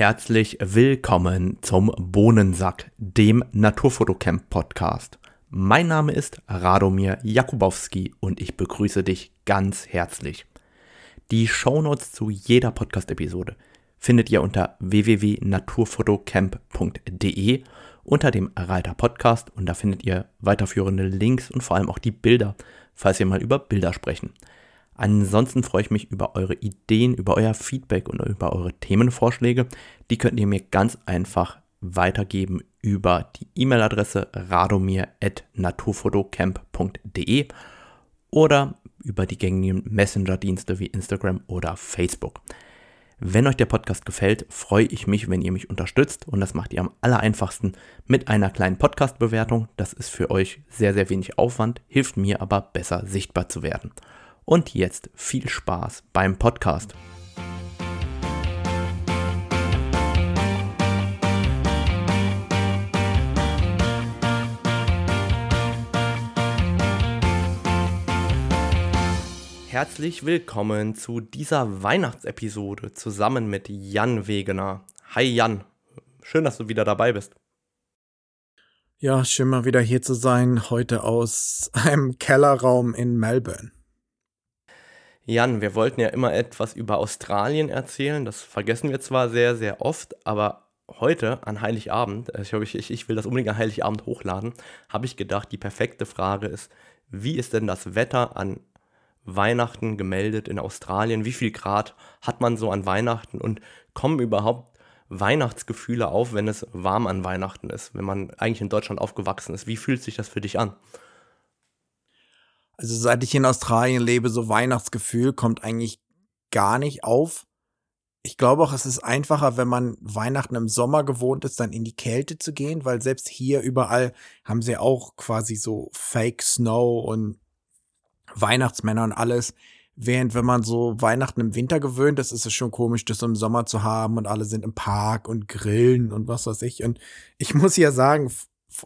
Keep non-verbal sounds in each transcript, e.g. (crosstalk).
Herzlich willkommen zum Bohnensack, dem Naturfotocamp Podcast. Mein Name ist Radomir Jakubowski und ich begrüße dich ganz herzlich. Die Shownotes zu jeder Podcast-Episode findet ihr unter www.naturfotocamp.de unter dem Reiter Podcast und da findet ihr weiterführende Links und vor allem auch die Bilder, falls wir mal über Bilder sprechen. Ansonsten freue ich mich über eure Ideen, über euer Feedback und über eure Themenvorschläge. Die könnt ihr mir ganz einfach weitergeben über die E-Mail-Adresse radomir.naturfotocamp.de oder über die gängigen Messenger-Dienste wie Instagram oder Facebook. Wenn euch der Podcast gefällt, freue ich mich, wenn ihr mich unterstützt und das macht ihr am allereinfachsten mit einer kleinen Podcast-Bewertung. Das ist für euch sehr, sehr wenig Aufwand, hilft mir aber besser sichtbar zu werden. Und jetzt viel Spaß beim Podcast. Herzlich willkommen zu dieser Weihnachtsepisode zusammen mit Jan Wegener. Hi Jan, schön, dass du wieder dabei bist. Ja, schön mal wieder hier zu sein, heute aus einem Kellerraum in Melbourne. Jan, wir wollten ja immer etwas über Australien erzählen. Das vergessen wir zwar sehr, sehr oft, aber heute an Heiligabend, äh, ich, ich, ich will das unbedingt an Heiligabend hochladen, habe ich gedacht, die perfekte Frage ist, wie ist denn das Wetter an Weihnachten gemeldet in Australien? Wie viel Grad hat man so an Weihnachten und kommen überhaupt Weihnachtsgefühle auf, wenn es warm an Weihnachten ist, wenn man eigentlich in Deutschland aufgewachsen ist? Wie fühlt sich das für dich an? Also seit ich in Australien lebe, so Weihnachtsgefühl kommt eigentlich gar nicht auf. Ich glaube auch, es ist einfacher, wenn man Weihnachten im Sommer gewohnt ist, dann in die Kälte zu gehen, weil selbst hier überall haben sie auch quasi so Fake Snow und Weihnachtsmänner und alles. Während wenn man so Weihnachten im Winter gewöhnt ist, ist es schon komisch, das im Sommer zu haben und alle sind im Park und grillen und was weiß ich. Und ich (laughs) muss ja sagen,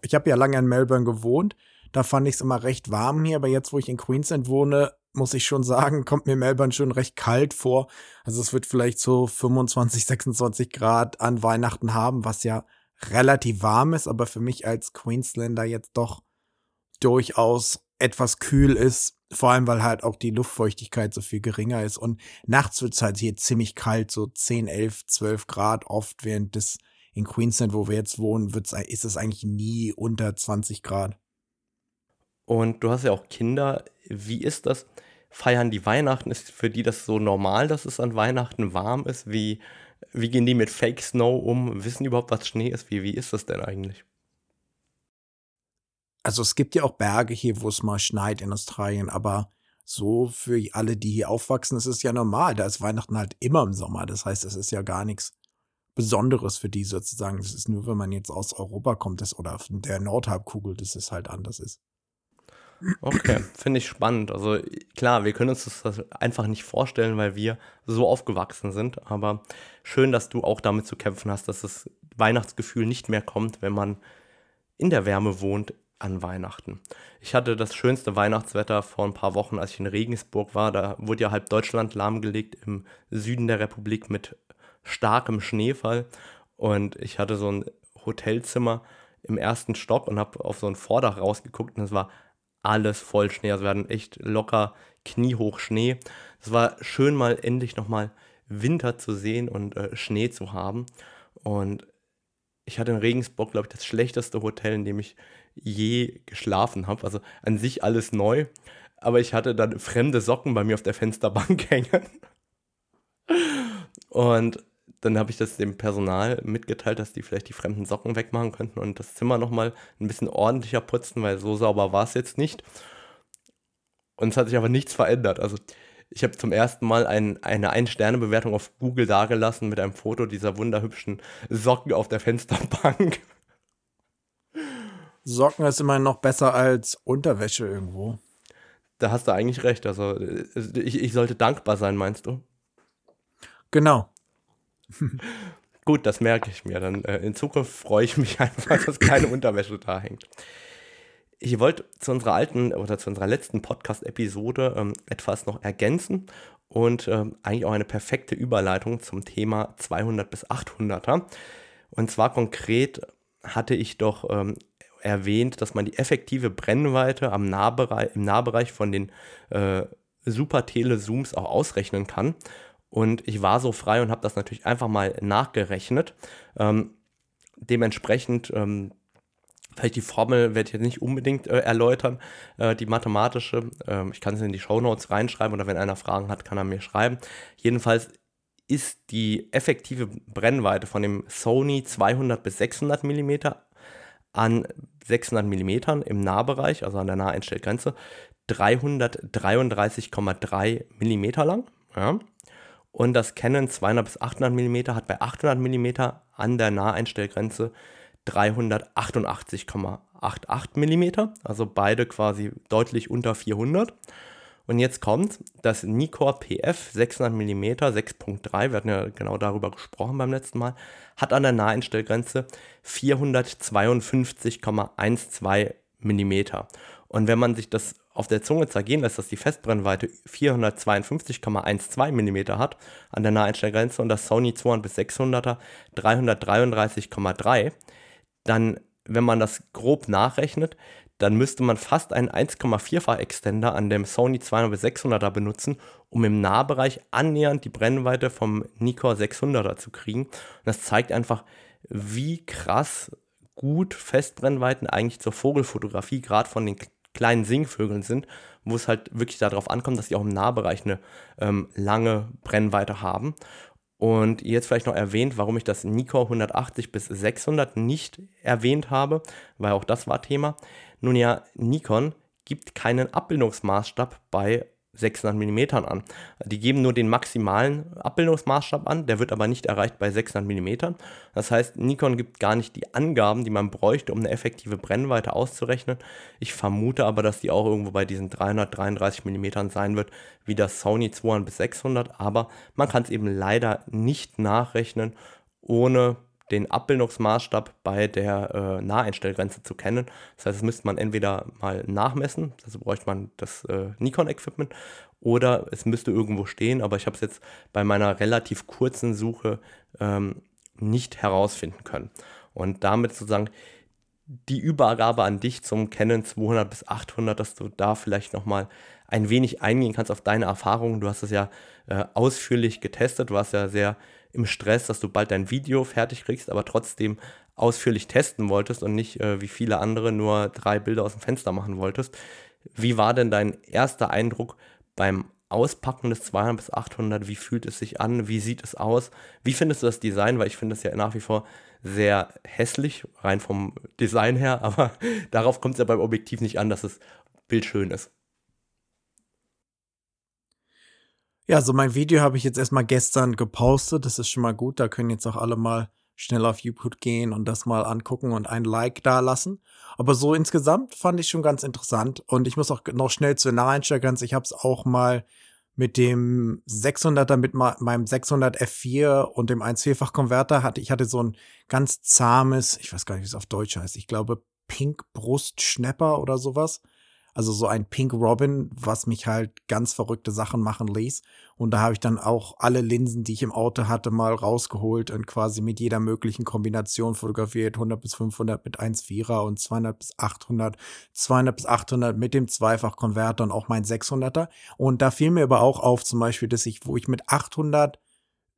ich habe ja lange in Melbourne gewohnt da fand ich es immer recht warm hier, aber jetzt, wo ich in Queensland wohne, muss ich schon sagen, (laughs) kommt mir Melbourne schon recht kalt vor. Also es wird vielleicht so 25, 26 Grad an Weihnachten haben, was ja relativ warm ist, aber für mich als Queenslander jetzt doch durchaus etwas kühl ist. Vor allem, weil halt auch die Luftfeuchtigkeit so viel geringer ist. Und nachts wird es halt hier ziemlich kalt, so 10, 11, 12 Grad oft, während das in Queensland, wo wir jetzt wohnen, wird's, ist es eigentlich nie unter 20 Grad. Und du hast ja auch Kinder. Wie ist das? Feiern die Weihnachten? Ist für die das so normal, dass es an Weihnachten warm ist? Wie, wie gehen die mit Fake Snow um? Wissen die überhaupt, was Schnee ist? Wie, wie ist das denn eigentlich? Also es gibt ja auch Berge hier, wo es mal schneit in Australien, aber so für alle, die hier aufwachsen, ist es ja normal. Da ist Weihnachten halt immer im Sommer. Das heißt, es ist ja gar nichts Besonderes für die sozusagen. Das ist nur, wenn man jetzt aus Europa kommt das, oder der Nordhalbkugel, dass es halt anders ist. Okay, finde ich spannend. Also klar, wir können uns das einfach nicht vorstellen, weil wir so aufgewachsen sind. Aber schön, dass du auch damit zu kämpfen hast, dass das Weihnachtsgefühl nicht mehr kommt, wenn man in der Wärme wohnt an Weihnachten. Ich hatte das schönste Weihnachtswetter vor ein paar Wochen, als ich in Regensburg war. Da wurde ja halb Deutschland lahmgelegt im Süden der Republik mit starkem Schneefall. Und ich hatte so ein Hotelzimmer im ersten Stock und habe auf so ein Vordach rausgeguckt und es war alles voll Schnee. Also wir hatten echt locker kniehoch Schnee. Es war schön mal endlich nochmal Winter zu sehen und äh, Schnee zu haben. Und ich hatte in Regensburg, glaube ich, das schlechteste Hotel, in dem ich je geschlafen habe. Also an sich alles neu. Aber ich hatte dann fremde Socken bei mir auf der Fensterbank (laughs) hängen. Und dann habe ich das dem Personal mitgeteilt, dass die vielleicht die fremden Socken wegmachen könnten und das Zimmer nochmal ein bisschen ordentlicher putzen, weil so sauber war es jetzt nicht. Und es hat sich aber nichts verändert. Also ich habe zum ersten Mal ein, eine Ein-Sterne-Bewertung auf Google dargelassen mit einem Foto dieser wunderhübschen Socken auf der Fensterbank. Socken ist immerhin noch besser als Unterwäsche irgendwo. Da hast du eigentlich recht. Also ich, ich sollte dankbar sein, meinst du? Genau. Gut, das merke ich mir. Dann äh, in Zukunft freue ich mich (laughs) einfach, dass keine Unterwäsche da hängt. Ich wollte zu unserer alten oder zu unserer letzten Podcast-Episode ähm, etwas noch ergänzen. und äh, eigentlich auch eine perfekte Überleitung zum Thema 200 bis 800er. Und zwar konkret hatte ich doch ähm, erwähnt, dass man die effektive Brennweite am Nahbereich, im Nahbereich von den äh, Super Tele-Zooms auch ausrechnen kann. Und ich war so frei und habe das natürlich einfach mal nachgerechnet. Ähm, dementsprechend, ähm, vielleicht die Formel werde ich jetzt nicht unbedingt äh, erläutern, äh, die mathematische. Ähm, ich kann es in die Show Notes reinschreiben oder wenn einer Fragen hat, kann er mir schreiben. Jedenfalls ist die effektive Brennweite von dem Sony 200 bis 600 mm an 600 mm im Nahbereich, also an der Naheinstellgrenze, 333,3 mm lang. Ja. Und das Canon 200 bis 800 mm hat bei 800 mm an der Naheinstellgrenze 388,88 mm, also beide quasi deutlich unter 400. Und jetzt kommt das Nikkor PF 600 mm 6.3, wir hatten ja genau darüber gesprochen beim letzten Mal, hat an der Naheinstellgrenze 452,12 mm. Und wenn man sich das auf der Zunge zergehen lässt, dass die Festbrennweite 452,12 mm hat an der Naheinstellgrenze und das Sony 200 bis 600er 333,3, dann, wenn man das grob nachrechnet, dann müsste man fast einen 1,4-fach Extender an dem Sony 200 bis 600er benutzen, um im Nahbereich annähernd die Brennweite vom Nikkor 600er zu kriegen. Und das zeigt einfach, wie krass gut Festbrennweiten eigentlich zur Vogelfotografie, gerade von den kleinen Singvögeln sind, wo es halt wirklich darauf ankommt, dass die auch im Nahbereich eine ähm, lange Brennweite haben. Und jetzt vielleicht noch erwähnt, warum ich das Nikkor 180 bis 600 nicht erwähnt habe, weil auch das war Thema. Nun ja, Nikon gibt keinen Abbildungsmaßstab bei 600 mm an. Die geben nur den maximalen Abbildungsmaßstab an, der wird aber nicht erreicht bei 600 mm. Das heißt, Nikon gibt gar nicht die Angaben, die man bräuchte, um eine effektive Brennweite auszurechnen. Ich vermute aber, dass die auch irgendwo bei diesen 333 mm sein wird, wie das Sony 200 bis 600, aber man kann es eben leider nicht nachrechnen, ohne den Abbildungsmaßstab bei der äh, Naheinstellgrenze zu kennen. Das heißt, das müsste man entweder mal nachmessen, also bräuchte man das äh, Nikon-Equipment, oder es müsste irgendwo stehen, aber ich habe es jetzt bei meiner relativ kurzen Suche ähm, nicht herausfinden können. Und damit sozusagen die Übergabe an dich zum Canon 200 bis 800, dass du da vielleicht nochmal ein wenig eingehen kannst auf deine Erfahrungen. Du hast es ja äh, ausführlich getestet, du warst ja sehr im Stress, dass du bald dein Video fertig kriegst, aber trotzdem ausführlich testen wolltest und nicht äh, wie viele andere nur drei Bilder aus dem Fenster machen wolltest. Wie war denn dein erster Eindruck beim Auspacken des 200 bis 800? Wie fühlt es sich an? Wie sieht es aus? Wie findest du das Design? Weil ich finde es ja nach wie vor sehr hässlich, rein vom Design her, (laughs) aber darauf kommt es ja beim Objektiv nicht an, dass das Bild schön ist. Ja, so mein Video habe ich jetzt erstmal gestern gepostet. Das ist schon mal gut. Da können jetzt auch alle mal schnell auf YouTube gehen und das mal angucken und ein Like da lassen. Aber so insgesamt fand ich schon ganz interessant. Und ich muss auch noch schnell zur Naheinstellgrenze. Ich habe es auch mal mit dem 600er, mit meinem 600 F4 und dem 1,4-fach Konverter hatte ich hatte so ein ganz zahmes, ich weiß gar nicht, wie es auf Deutsch heißt. Ich glaube Pink Brust Schnapper oder sowas. Also so ein Pink Robin, was mich halt ganz verrückte Sachen machen ließ. Und da habe ich dann auch alle Linsen, die ich im Auto hatte, mal rausgeholt und quasi mit jeder möglichen Kombination fotografiert. 100 bis 500 mit 1,4er und 200 bis 800, 200 bis 800 mit dem Zweifach-Konverter und auch mein 600er. Und da fiel mir aber auch auf, zum Beispiel, dass ich, wo ich mit 800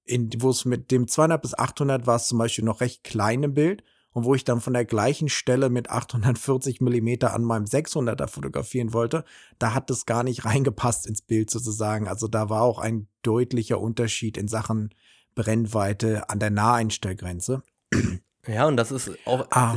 in, wo es mit dem 200 bis 800 war es zum Beispiel noch recht klein im Bild und wo ich dann von der gleichen Stelle mit 840 Millimeter an meinem 600er fotografieren wollte, da hat das gar nicht reingepasst ins Bild sozusagen. Also da war auch ein deutlicher Unterschied in Sachen Brennweite an der Naheinstellgrenze. Ja, und das ist auch ah.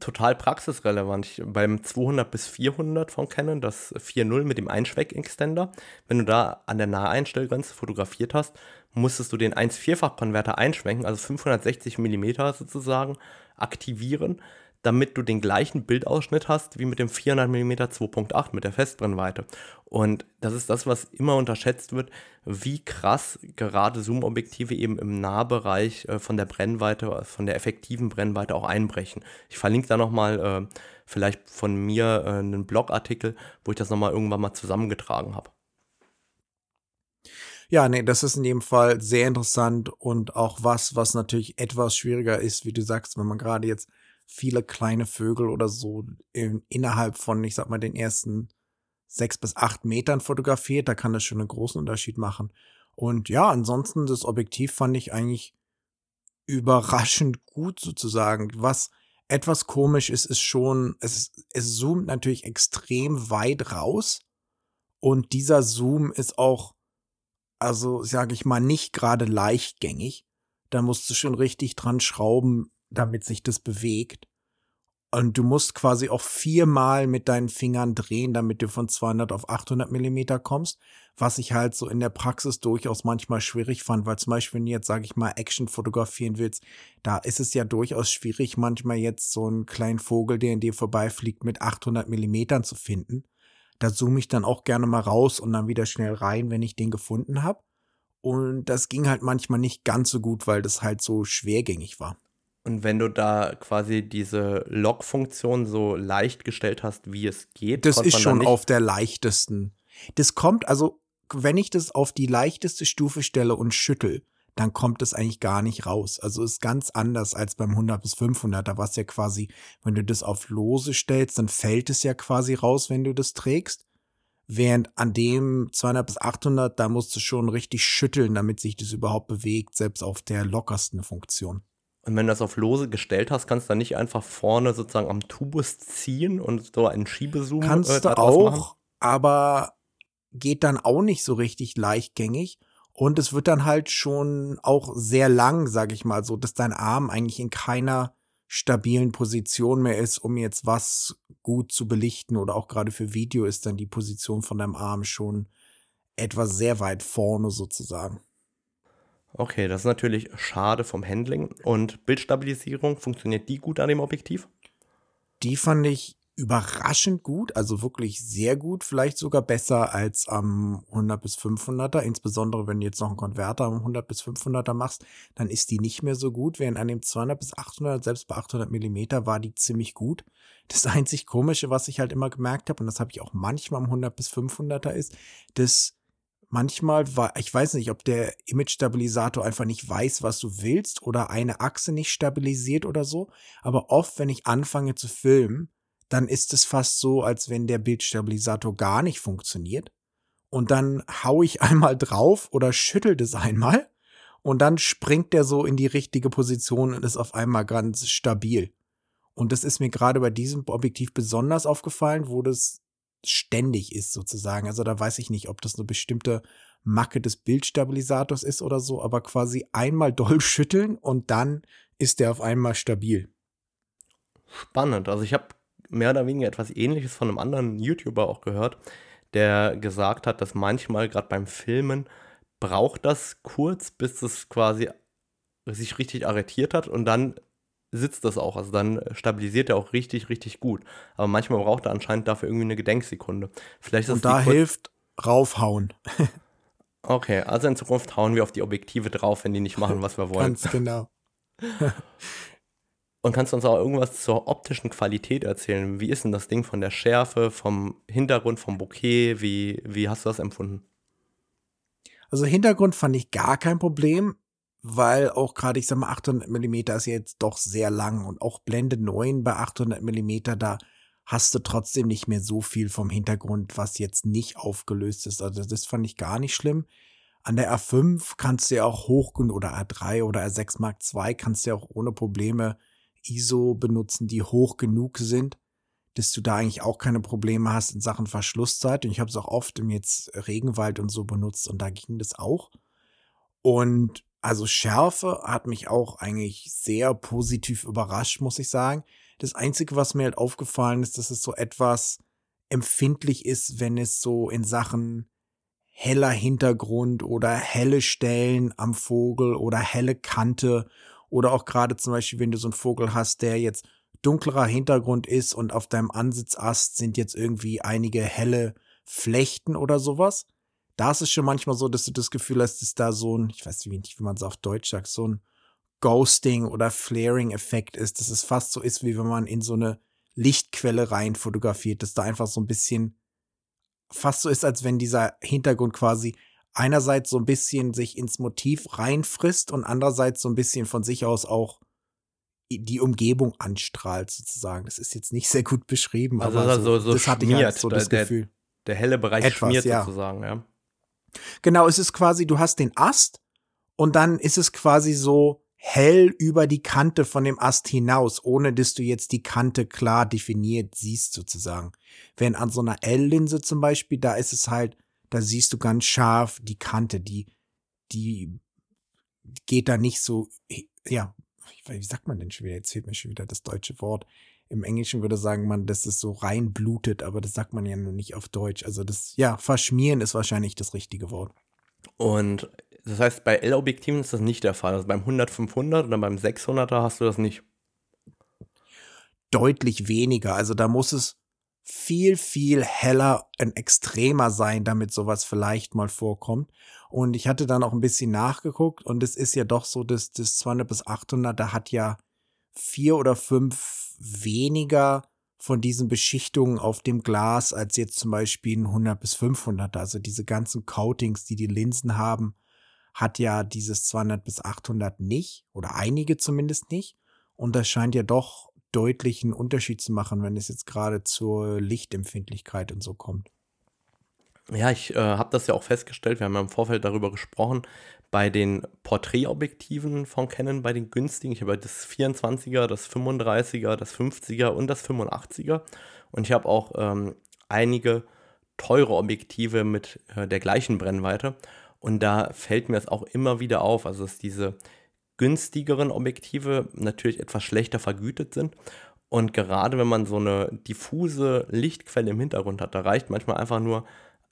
total praxisrelevant. Ich, beim 200 bis 400 von Canon, das 4.0 mit dem Einschweck-Extender, wenn du da an der Naheinstellgrenze fotografiert hast, musstest du den 1,4-fach-Konverter einschwenken, also 560 Millimeter sozusagen, aktivieren, damit du den gleichen Bildausschnitt hast wie mit dem 400 mm 2.8 mit der Festbrennweite. Und das ist das, was immer unterschätzt wird, wie krass gerade Zoom-Objektive eben im Nahbereich äh, von der Brennweite, von der effektiven Brennweite auch einbrechen. Ich verlinke da nochmal äh, vielleicht von mir äh, einen Blogartikel, wo ich das nochmal irgendwann mal zusammengetragen habe. Ja, nee, das ist in jedem Fall sehr interessant und auch was, was natürlich etwas schwieriger ist, wie du sagst, wenn man gerade jetzt viele kleine Vögel oder so in, innerhalb von, ich sag mal, den ersten sechs bis acht Metern fotografiert, da kann das schon einen großen Unterschied machen. Und ja, ansonsten das Objektiv fand ich eigentlich überraschend gut sozusagen. Was etwas komisch ist, ist schon, es, es zoomt natürlich extrem weit raus. Und dieser Zoom ist auch, also sage ich mal, nicht gerade leichtgängig. Da musst du schon richtig dran schrauben, damit sich das bewegt. Und du musst quasi auch viermal mit deinen Fingern drehen, damit du von 200 auf 800 Millimeter kommst. Was ich halt so in der Praxis durchaus manchmal schwierig fand, weil zum Beispiel, wenn du jetzt, sage ich mal, Action fotografieren willst, da ist es ja durchaus schwierig, manchmal jetzt so einen kleinen Vogel, der in dir vorbeifliegt, mit 800 Millimetern zu finden. Da zoome ich dann auch gerne mal raus und dann wieder schnell rein, wenn ich den gefunden habe. Und das ging halt manchmal nicht ganz so gut, weil das halt so schwergängig war. Und wenn du da quasi diese Log-Funktion so leicht gestellt hast, wie es geht, das ist schon auf der leichtesten. Das kommt, also wenn ich das auf die leichteste Stufe stelle und schüttel, dann kommt es eigentlich gar nicht raus. Also ist ganz anders als beim 100 bis 500. Da war es ja quasi, wenn du das auf lose stellst, dann fällt es ja quasi raus, wenn du das trägst. Während an dem 200 bis 800, da musst du schon richtig schütteln, damit sich das überhaupt bewegt, selbst auf der lockersten Funktion. Und wenn du das auf lose gestellt hast, kannst du dann nicht einfach vorne sozusagen am Tubus ziehen und so einen Schiebezoom Kannst äh, du auch, machen? aber geht dann auch nicht so richtig leichtgängig. Und es wird dann halt schon auch sehr lang, sag ich mal, so, dass dein Arm eigentlich in keiner stabilen Position mehr ist, um jetzt was gut zu belichten. Oder auch gerade für Video ist dann die Position von deinem Arm schon etwas sehr weit vorne sozusagen. Okay, das ist natürlich schade vom Handling. Und Bildstabilisierung, funktioniert die gut an dem Objektiv? Die fand ich überraschend gut, also wirklich sehr gut, vielleicht sogar besser als am 100 bis 500er, insbesondere wenn du jetzt noch einen Konverter am 100 bis 500er machst, dann ist die nicht mehr so gut, während an dem 200 bis 800, selbst bei 800 Millimeter war die ziemlich gut. Das (laughs) einzig Komische, was ich halt immer gemerkt habe, und das habe ich auch manchmal am 100 bis 500er ist, dass manchmal war, ich weiß nicht, ob der Image-Stabilisator einfach nicht weiß, was du willst oder eine Achse nicht stabilisiert oder so. Aber oft, wenn ich anfange zu filmen, dann ist es fast so, als wenn der Bildstabilisator gar nicht funktioniert. Und dann hau ich (laughs) einmal drauf oder schüttel das einmal und dann springt der so in die richtige Position und ist auf einmal ganz stabil. Und das ist mir gerade bei diesem Objektiv besonders aufgefallen, wo das ständig ist sozusagen. Also da weiß ich nicht, ob das eine bestimmte Macke des Bildstabilisators ist oder so, aber quasi einmal doll schütteln und dann ist der auf einmal stabil. Spannend. Also ich habe mehr oder weniger etwas ähnliches von einem anderen YouTuber auch gehört, der gesagt hat, dass manchmal gerade beim Filmen braucht das kurz, bis es quasi sich richtig arretiert hat und dann sitzt das auch. Also dann stabilisiert er auch richtig, richtig gut. Aber manchmal braucht er anscheinend dafür irgendwie eine Gedenksekunde. Vielleicht Und da hilft raufhauen. (laughs) okay, also in Zukunft hauen wir auf die Objektive drauf, wenn die nicht machen, was wir wollen. Ganz genau. (laughs) Und kannst du uns auch irgendwas zur optischen Qualität erzählen? Wie ist denn das Ding von der Schärfe, vom Hintergrund, vom Bouquet? Wie, wie hast du das empfunden? Also Hintergrund fand ich gar kein Problem weil auch gerade, ich sag mal, 800 Millimeter ist jetzt doch sehr lang und auch Blende 9 bei 800 Millimeter, da hast du trotzdem nicht mehr so viel vom Hintergrund, was jetzt nicht aufgelöst ist. Also das fand ich gar nicht schlimm. An der R5 kannst du ja auch hoch oder R3 oder R6 Mark II kannst du ja auch ohne Probleme ISO benutzen, die hoch genug sind, dass du da eigentlich auch keine Probleme hast in Sachen Verschlusszeit. Und ich habe es auch oft im jetzt Regenwald und so benutzt und da ging das auch. Und also Schärfe hat mich auch eigentlich sehr positiv überrascht, muss ich sagen. Das Einzige, was mir halt aufgefallen ist, dass es so etwas empfindlich ist, wenn es so in Sachen heller Hintergrund oder helle Stellen am Vogel oder helle Kante oder auch gerade zum Beispiel, wenn du so einen Vogel hast, der jetzt dunklerer Hintergrund ist und auf deinem Ansitzast sind jetzt irgendwie einige helle Flechten oder sowas. Da ist es schon manchmal so, dass du das Gefühl hast, dass da so ein, ich weiß nicht, wie man es auf Deutsch sagt, so ein Ghosting oder Flaring-Effekt ist, dass es fast so ist, wie wenn man in so eine Lichtquelle rein fotografiert, dass da einfach so ein bisschen fast so ist, als wenn dieser Hintergrund quasi einerseits so ein bisschen sich ins Motiv reinfrisst und andererseits so ein bisschen von sich aus auch die Umgebung anstrahlt sozusagen. Das ist jetzt nicht sehr gut beschrieben, also aber so, so, so das hatte ich halt so das der, Gefühl. Der helle Bereich Etwas, schmiert ja. sozusagen, ja. Genau, es ist quasi, du hast den Ast und dann ist es quasi so hell über die Kante von dem Ast hinaus, ohne dass du jetzt die Kante klar definiert siehst sozusagen. Wenn an so einer L-Linse zum Beispiel, da ist es halt, da siehst du ganz scharf die Kante, die, die geht da nicht so, ja, wie sagt man denn schon wieder? Jetzt fehlt mir schon wieder das deutsche Wort. Im Englischen würde sagen man, dass es so reinblutet, aber das sagt man ja nur nicht auf Deutsch. Also das, ja, verschmieren ist wahrscheinlich das richtige Wort. Und das heißt, bei L-Objektiven ist das nicht der Fall. Also beim 100-500 oder beim 600er hast du das nicht. Deutlich weniger. Also da muss es viel, viel heller und extremer sein, damit sowas vielleicht mal vorkommt. Und ich hatte dann auch ein bisschen nachgeguckt und es ist ja doch so, dass das 200 bis 800, da hat ja vier oder fünf weniger von diesen Beschichtungen auf dem Glas als jetzt zum Beispiel ein 100 bis 500. Also diese ganzen Coatings, die die Linsen haben, hat ja dieses 200 bis 800 nicht oder einige zumindest nicht. Und das scheint ja doch deutlichen Unterschied zu machen, wenn es jetzt gerade zur Lichtempfindlichkeit und so kommt. Ja, ich äh, habe das ja auch festgestellt, wir haben ja im Vorfeld darüber gesprochen, bei den Porträtobjektiven von Canon, bei den günstigen, ich habe das 24er, das 35er, das 50er und das 85er und ich habe auch ähm, einige teure Objektive mit äh, der gleichen Brennweite. Und da fällt mir das auch immer wieder auf, also dass diese günstigeren Objektive natürlich etwas schlechter vergütet sind. Und gerade wenn man so eine diffuse Lichtquelle im Hintergrund hat, da reicht manchmal einfach nur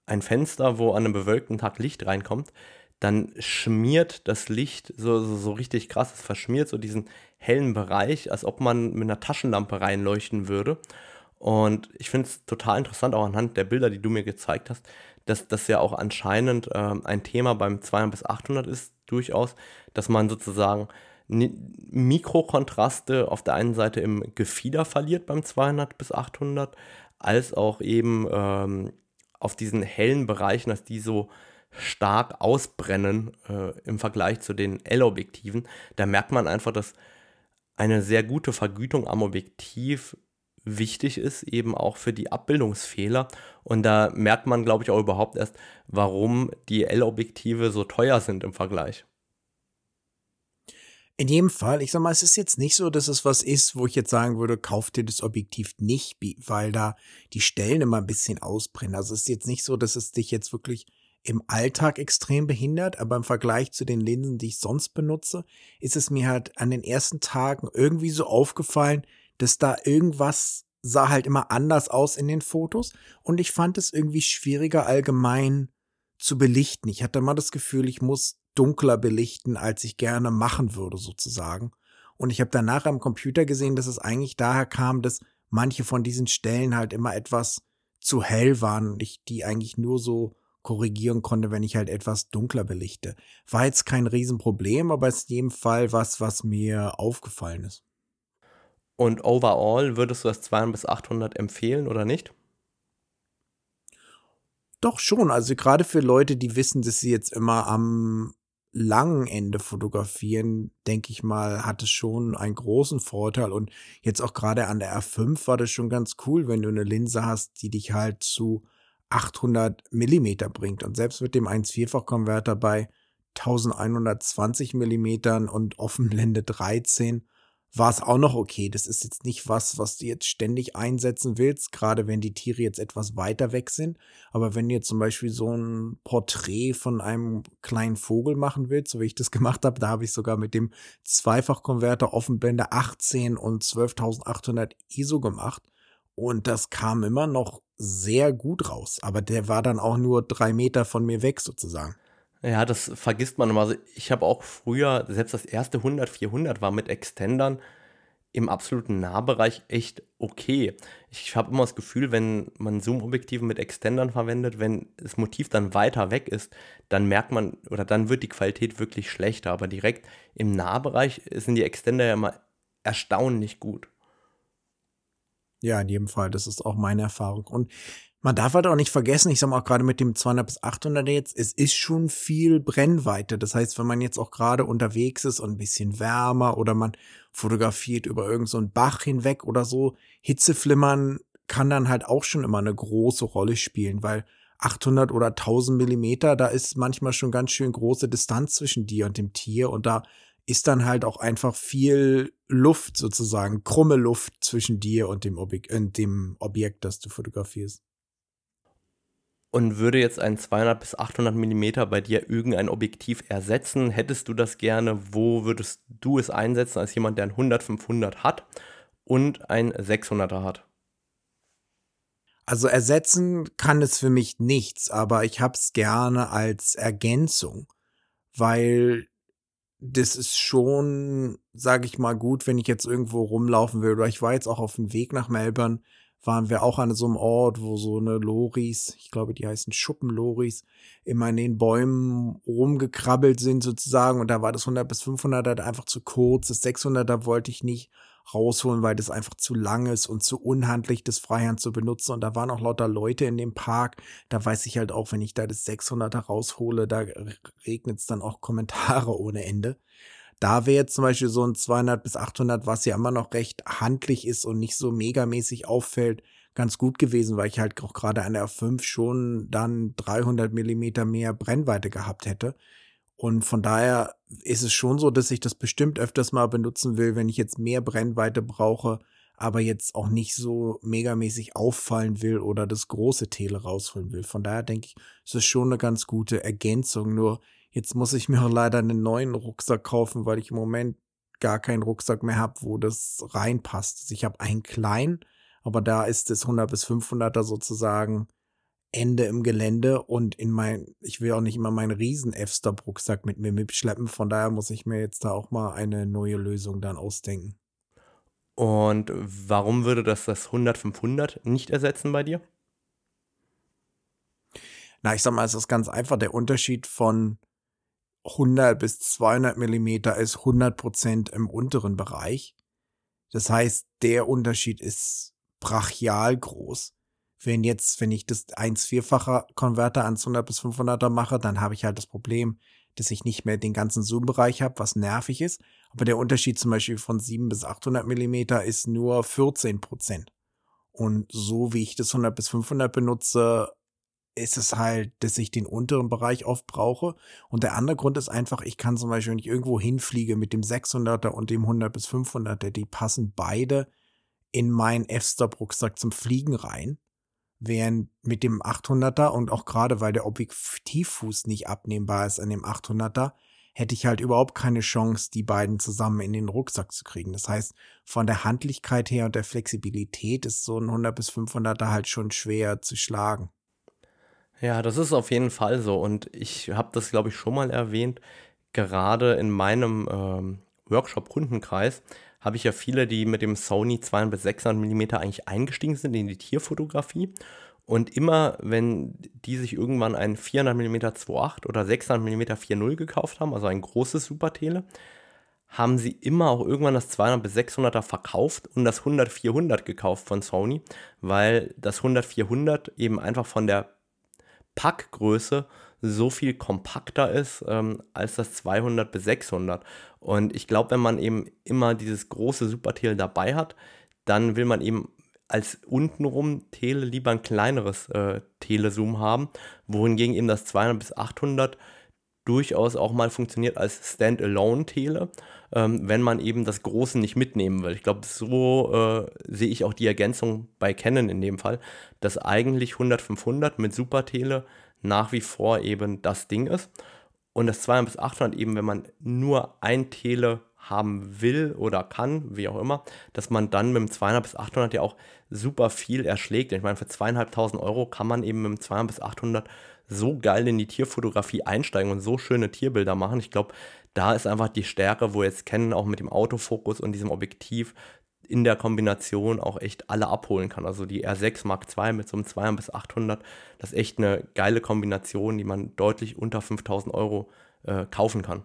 ein Fenster, wo an einem bewölkten Tag Licht reinkommt, dann schmiert das Licht so, so, so richtig krass. Es verschmiert so diesen hellen Bereich, als ob man mit einer Taschenlampe reinleuchten würde. Und ich finde es total interessant, auch anhand der Bilder, die du mir gezeigt hast, dass das ja auch anscheinend äh, ein Thema beim 200 bis 800 ist, durchaus, dass man sozusagen Mikrokontraste auf der einen Seite im Gefieder verliert beim 200 bis 800, als auch eben ähm, auf diesen hellen Bereichen, dass die so stark ausbrennen äh, im Vergleich zu den L-Objektiven. Da merkt man einfach, dass eine sehr gute Vergütung am Objektiv wichtig ist, eben auch für die Abbildungsfehler. Und da merkt man, glaube ich, auch überhaupt erst, warum die L-Objektive so teuer sind im Vergleich. In jedem Fall, ich sag mal, es ist jetzt nicht so, dass es was ist, wo ich jetzt sagen würde, kauft dir das Objektiv nicht, weil da die Stellen immer ein bisschen ausbrennen. Also es ist jetzt nicht so, dass es dich jetzt wirklich im Alltag extrem behindert, aber im Vergleich zu den Linsen, die ich sonst benutze, ist es mir halt an den ersten Tagen irgendwie so aufgefallen, dass da irgendwas sah halt immer anders aus in den Fotos und ich fand es irgendwie schwieriger allgemein zu belichten. Ich hatte mal das Gefühl, ich muss dunkler belichten, als ich gerne machen würde sozusagen. Und ich habe danach am Computer gesehen, dass es eigentlich daher kam, dass manche von diesen Stellen halt immer etwas zu hell waren und ich die eigentlich nur so korrigieren konnte, wenn ich halt etwas dunkler belichte. War jetzt kein Riesenproblem, aber es ist in jedem Fall was, was mir aufgefallen ist. Und overall würdest du das 200 bis 800 empfehlen oder nicht? Doch schon. Also gerade für Leute, die wissen, dass sie jetzt immer am langen Ende fotografieren, denke ich mal, hat es schon einen großen Vorteil. Und jetzt auch gerade an der R5 war das schon ganz cool, wenn du eine Linse hast, die dich halt zu 800 Millimeter bringt. Und selbst mit dem 1,4-fach-Konverter bei 1120 Millimetern und Offenblende 13 war es auch noch okay. Das ist jetzt nicht was, was du jetzt ständig einsetzen willst, gerade wenn die Tiere jetzt etwas weiter weg sind. Aber wenn du jetzt zum Beispiel so ein Porträt von einem kleinen Vogel machen willst, so wie ich das (laughs) gemacht habe, da habe ich sogar mit dem Zweifachkonverter Offenblende 18 und 12.800 ISO gemacht. Und das kam immer noch sehr gut raus. Aber der war dann auch nur drei Meter von mir weg sozusagen. Ja, das vergisst man immer. Also ich habe auch früher, selbst das erste 100, 400 war mit Extendern im absoluten Nahbereich echt okay. Ich habe immer das Gefühl, wenn man Zoom-Objektive mit Extendern verwendet, wenn das Motiv dann weiter weg ist, dann merkt man oder dann wird die Qualität wirklich schlechter. Aber direkt im Nahbereich sind die Extender ja immer erstaunlich gut. Ja, in jedem Fall, das ist auch meine Erfahrung. Und Man darf halt auch nicht vergessen, ich sag mal auch gerade mit dem 200 bis 800 jetzt, es ist schon viel Brennweite. Das heißt, wenn man jetzt auch gerade unterwegs ist und ein bisschen wärmer oder man fotografiert über irgendeinen so Bach hinweg oder so, Hitzeflimmern kann dann halt auch schon immer eine große Rolle spielen, weil 800 oder 1000 Millimeter, da ist manchmal schon ganz schön große Distanz zwischen dir und dem Tier und da ist dann halt auch einfach viel Luft sozusagen, krumme Luft zwischen dir und dem, Objek äh, dem Objekt, das du fotografierst. Und würde jetzt ein 200 bis 800 Millimeter bei dir irgendein Objektiv ersetzen? Hättest du das gerne? Wo würdest du es einsetzen als jemand, der ein 100 500 hat und ein 600er hat? Also ersetzen kann es für mich nichts, aber ich hab's gerne als Ergänzung, weil das ist schon, sag ich mal, gut, wenn ich jetzt irgendwo rumlaufen will. Oder ich war jetzt auch auf dem Weg nach Melbourne, waren wir auch an so einem Ort, wo so eine Loris, ich glaube, die heißen Schuppenloris, immer in den Bäumen rumgekrabbelt sind sozusagen. Und da war das 100 bis 500 halt einfach zu kurz. Das 600er wollte ich nicht rausholen, weil das einfach zu lang ist und zu unhandlich, das Freihand zu benutzen. Und da waren auch lauter Leute in dem Park. Da weiß ich halt auch, wenn ich da das 600er raushole, da regnet es dann auch Kommentare ohne Ende. Da wäre jetzt zum Beispiel so ein 200 bis 800, was ja immer noch recht handlich ist und nicht so megamäßig auffällt, ganz gut gewesen, weil ich halt auch gerade an der R5 schon dann 300 Millimeter mehr Brennweite gehabt hätte. Und von daher ist es schon so, dass ich das bestimmt öfters mal benutzen will, wenn ich jetzt mehr Brennweite brauche, aber jetzt auch nicht so megamäßig auffallen will oder das große Tele rausholen will. Von daher denke ich, es ist schon eine ganz gute Ergänzung. Nur jetzt muss ich mir (laughs) leider einen neuen Rucksack kaufen, weil ich im Moment gar keinen Rucksack mehr habe, wo das reinpasst. Also ich habe einen kleinen, aber da ist es 100 bis 500er sozusagen Ende im Gelände und in mein, ich will auch nicht immer meinen riesen F-Stop-Rucksack mit mir mitschleppen. Von daher muss ich mir jetzt da auch mal eine neue Lösung dann ausdenken. Und warum würde das das 100-500 nicht ersetzen bei dir? Na, ich sag mal, es ist ganz einfach. Der Unterschied von 100 bis 200 Millimeter ist 100 Prozent im unteren Bereich. Das heißt, der Unterschied ist brachial groß wenn jetzt, wenn ich das 1,4-facher Konverter ans 100 bis 500er mache, dann habe ich halt das Problem, dass ich nicht mehr den ganzen Zoom-Bereich habe, was nervig ist. Aber der Unterschied zum Beispiel von 7 bis 800 Millimeter ist nur 14 Prozent. Und so wie ich das 100 bis 500 benutze, ist es halt, dass ich den unteren Bereich oft brauche. Und der andere Grund ist einfach, ich kann zum Beispiel, wenn ich irgendwo hinfliege mit dem 600er und dem 100 bis 500er, die passen beide in meinen F-Stop-Rucksack zum Fliegen rein. Während mit dem 800er und auch gerade weil der Objektivfuß nicht abnehmbar ist an dem 800er, hätte ich halt überhaupt keine Chance, die beiden zusammen in den Rucksack zu kriegen. Das heißt, von der Handlichkeit her und der Flexibilität ist so ein 100 bis 500er halt schon schwer zu schlagen. Ja, das ist auf jeden Fall so. Und ich habe das, glaube ich, schon mal erwähnt. Gerade in meinem ähm, Workshop-Kundenkreis habe ich ja viele, die mit dem Sony 200 bis 600 mm eigentlich eingestiegen sind in die Tierfotografie. Und immer, wenn die sich irgendwann ein 400 mm 2.8 oder 600 mm 4.0 gekauft haben, also ein großes Supertele, haben sie immer auch irgendwann das 200 bis 600er verkauft und das 100 400 gekauft von Sony, weil das 100 400 eben einfach von der Packgröße so viel kompakter ist ähm, als das 200 bis 600. Und ich glaube, wenn man eben immer dieses große Supertele dabei hat, dann will man eben als untenrum Tele lieber ein kleineres äh, Telezoom haben, wohingegen eben das 200 bis 800 durchaus auch mal funktioniert als Standalone-Tele, ähm, wenn man eben das Große nicht mitnehmen will. Ich glaube, so äh, sehe ich auch die Ergänzung bei Canon in dem Fall, dass eigentlich 100-500 mit Super-Tele nach wie vor eben das Ding ist. Und das 200 bis 800 eben, wenn man nur ein Tele haben will oder kann, wie auch immer, dass man dann mit dem 200 bis 800 ja auch super viel erschlägt. Ich meine, für zweieinhalbtausend Euro kann man eben mit dem 200 bis 800 so geil in die Tierfotografie einsteigen und so schöne Tierbilder machen. Ich glaube, da ist einfach die Stärke, wo jetzt kennen, auch mit dem Autofokus und diesem Objektiv in der Kombination auch echt alle abholen kann. Also die R6 Mark II mit so einem 200 bis 800, das ist echt eine geile Kombination, die man deutlich unter 5000 Euro äh, kaufen kann.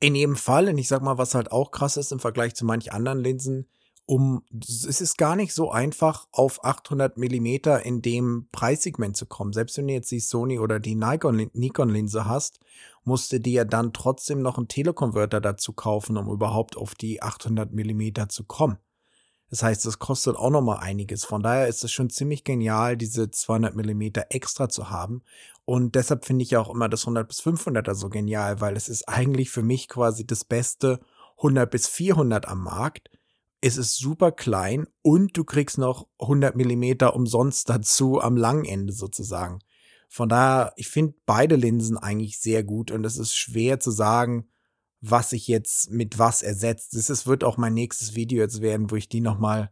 In jedem Fall, und ich sag mal, was halt auch krass ist im Vergleich zu manch anderen Linsen, um, es ist gar nicht so einfach, auf 800 Millimeter in dem Preissegment zu kommen. Selbst wenn du jetzt die Sony oder die Nikon-Linse hast, musst du dir dann trotzdem noch einen Telekonverter dazu kaufen, um überhaupt auf die 800 Millimeter zu kommen. Das heißt, das kostet auch noch mal einiges. Von daher ist es schon ziemlich genial, diese 200 Millimeter extra zu haben. Und deshalb finde ich auch immer das 100 bis 500er so genial, weil es ist eigentlich für mich quasi das beste 100 bis 400 am Markt es ist super klein und du kriegst noch 100 Millimeter umsonst dazu am langen Ende sozusagen. Von daher, ich finde beide Linsen eigentlich sehr gut und es ist schwer zu sagen, was sich jetzt mit was ersetzt. Das wird auch mein nächstes Video jetzt werden, wo ich die nochmal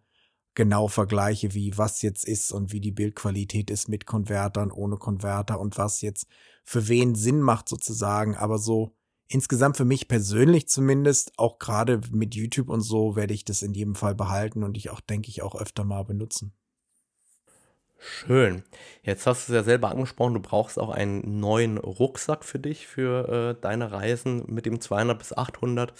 genau vergleiche, wie was jetzt ist und wie die Bildqualität ist mit Konvertern, ohne Konverter und was jetzt für wen Sinn macht sozusagen. Aber so insgesamt für mich persönlich zumindest, auch gerade mit YouTube und so, werde ich das in jedem Fall behalten und ich auch, denke ich, auch öfter mal benutzen. Schön. Jetzt hast du es ja selber angesprochen, du brauchst auch einen neuen Rucksack für dich, für äh, deine Reisen mit dem 200 bis 800.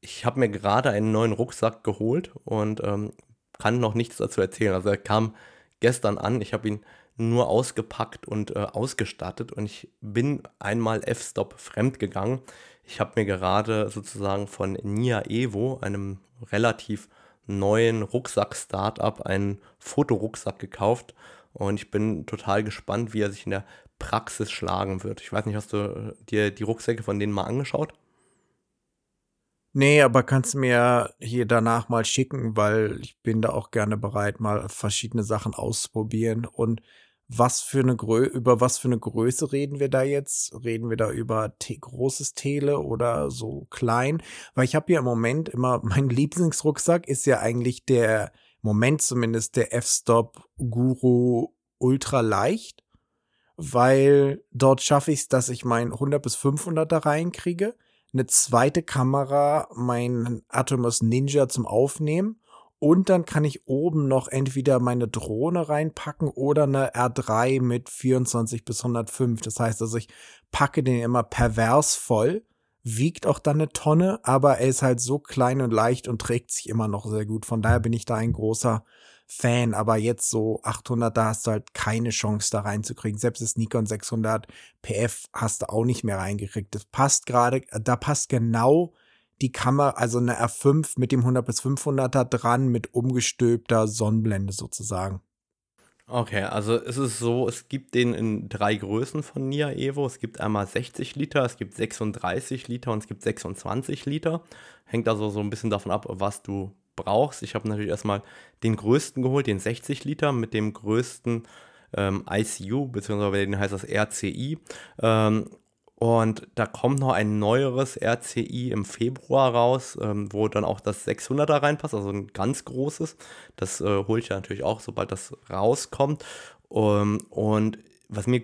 Ich habe mir gerade einen neuen Rucksack geholt und ähm, kann noch nichts dazu erzählen. Also er kam gestern an, ich habe ihn nur ausgepackt und äh, ausgestattet und ich bin einmal F-Stop fremd gegangen. Ich habe mir gerade sozusagen von Nia Evo, einem relativ neuen Rucksack-Startup, einen Fotorucksack gekauft und ich bin total gespannt, wie er sich in der Praxis schlagen wird. Ich weiß nicht, hast du äh, dir die Rucksäcke von denen mal angeschaut? Nee, aber kannst du mir hier danach mal schicken, weil ich bin da auch gerne bereit, mal verschiedene Sachen auszuprobieren. Und was für eine Grö über was für eine Größe reden wir da jetzt? Reden wir da über großes Tele oder so klein? Weil ich habe ja im Moment immer, (laughs) mein Lieblingsrucksack ist ja eigentlich der, Moment zumindest der F-Stop Guru Ultra leicht, weil dort schaffe ich es, dass ich mein 100 bis 500 da reinkriege, eine zweite Kamera, mein Atomos Ninja zum Aufnehmen und dann kann ich oben noch entweder meine Drohne reinpacken oder eine R3 mit 24 bis 105. Das heißt also, ich packe den immer pervers voll, wiegt auch dann eine Tonne, aber er ist halt so klein und leicht und trägt sich immer noch sehr gut. Von daher bin ich da ein großer Fan. Aber jetzt so 800, da hast du halt keine Chance da reinzukriegen. Selbst das Nikon 600 PF hast du auch nicht mehr reingekriegt. Das passt gerade, da passt genau die Kamera, also eine R5 mit dem 100 bis 500er dran mit umgestülpter Sonnenblende sozusagen. Okay, also es ist so, es gibt den in drei Größen von Nia Evo. Es gibt einmal 60 Liter, es gibt 36 Liter und es gibt 26 Liter. Hängt also so ein bisschen davon ab, was du brauchst. Ich habe natürlich erstmal den größten geholt, den 60 Liter mit dem größten ähm, ICU, beziehungsweise den heißt das RCI. Ähm, und da kommt noch ein neueres RCI im Februar raus, ähm, wo dann auch das 600er reinpasst, also ein ganz großes. Das äh, hole ich ja natürlich auch, sobald das rauskommt. Um, und was mir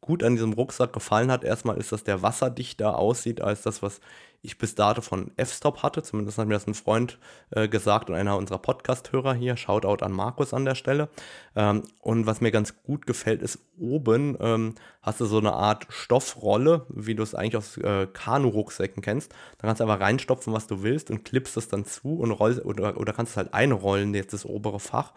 gut an diesem Rucksack gefallen hat, erstmal ist, dass der wasserdichter aussieht als das, was ich bis dato von F-Stop hatte. Zumindest hat mir das ein Freund äh, gesagt und einer unserer Podcast-Hörer hier. Shoutout an Markus an der Stelle. Ähm, und was mir ganz gut gefällt, ist oben ähm, hast du so eine Art Stoffrolle, wie du es eigentlich aus äh, Kanu-Rucksäcken kennst. Da kannst du einfach reinstopfen, was du willst und klippst es dann zu und rollst, oder, oder kannst es halt einrollen, jetzt das obere Fach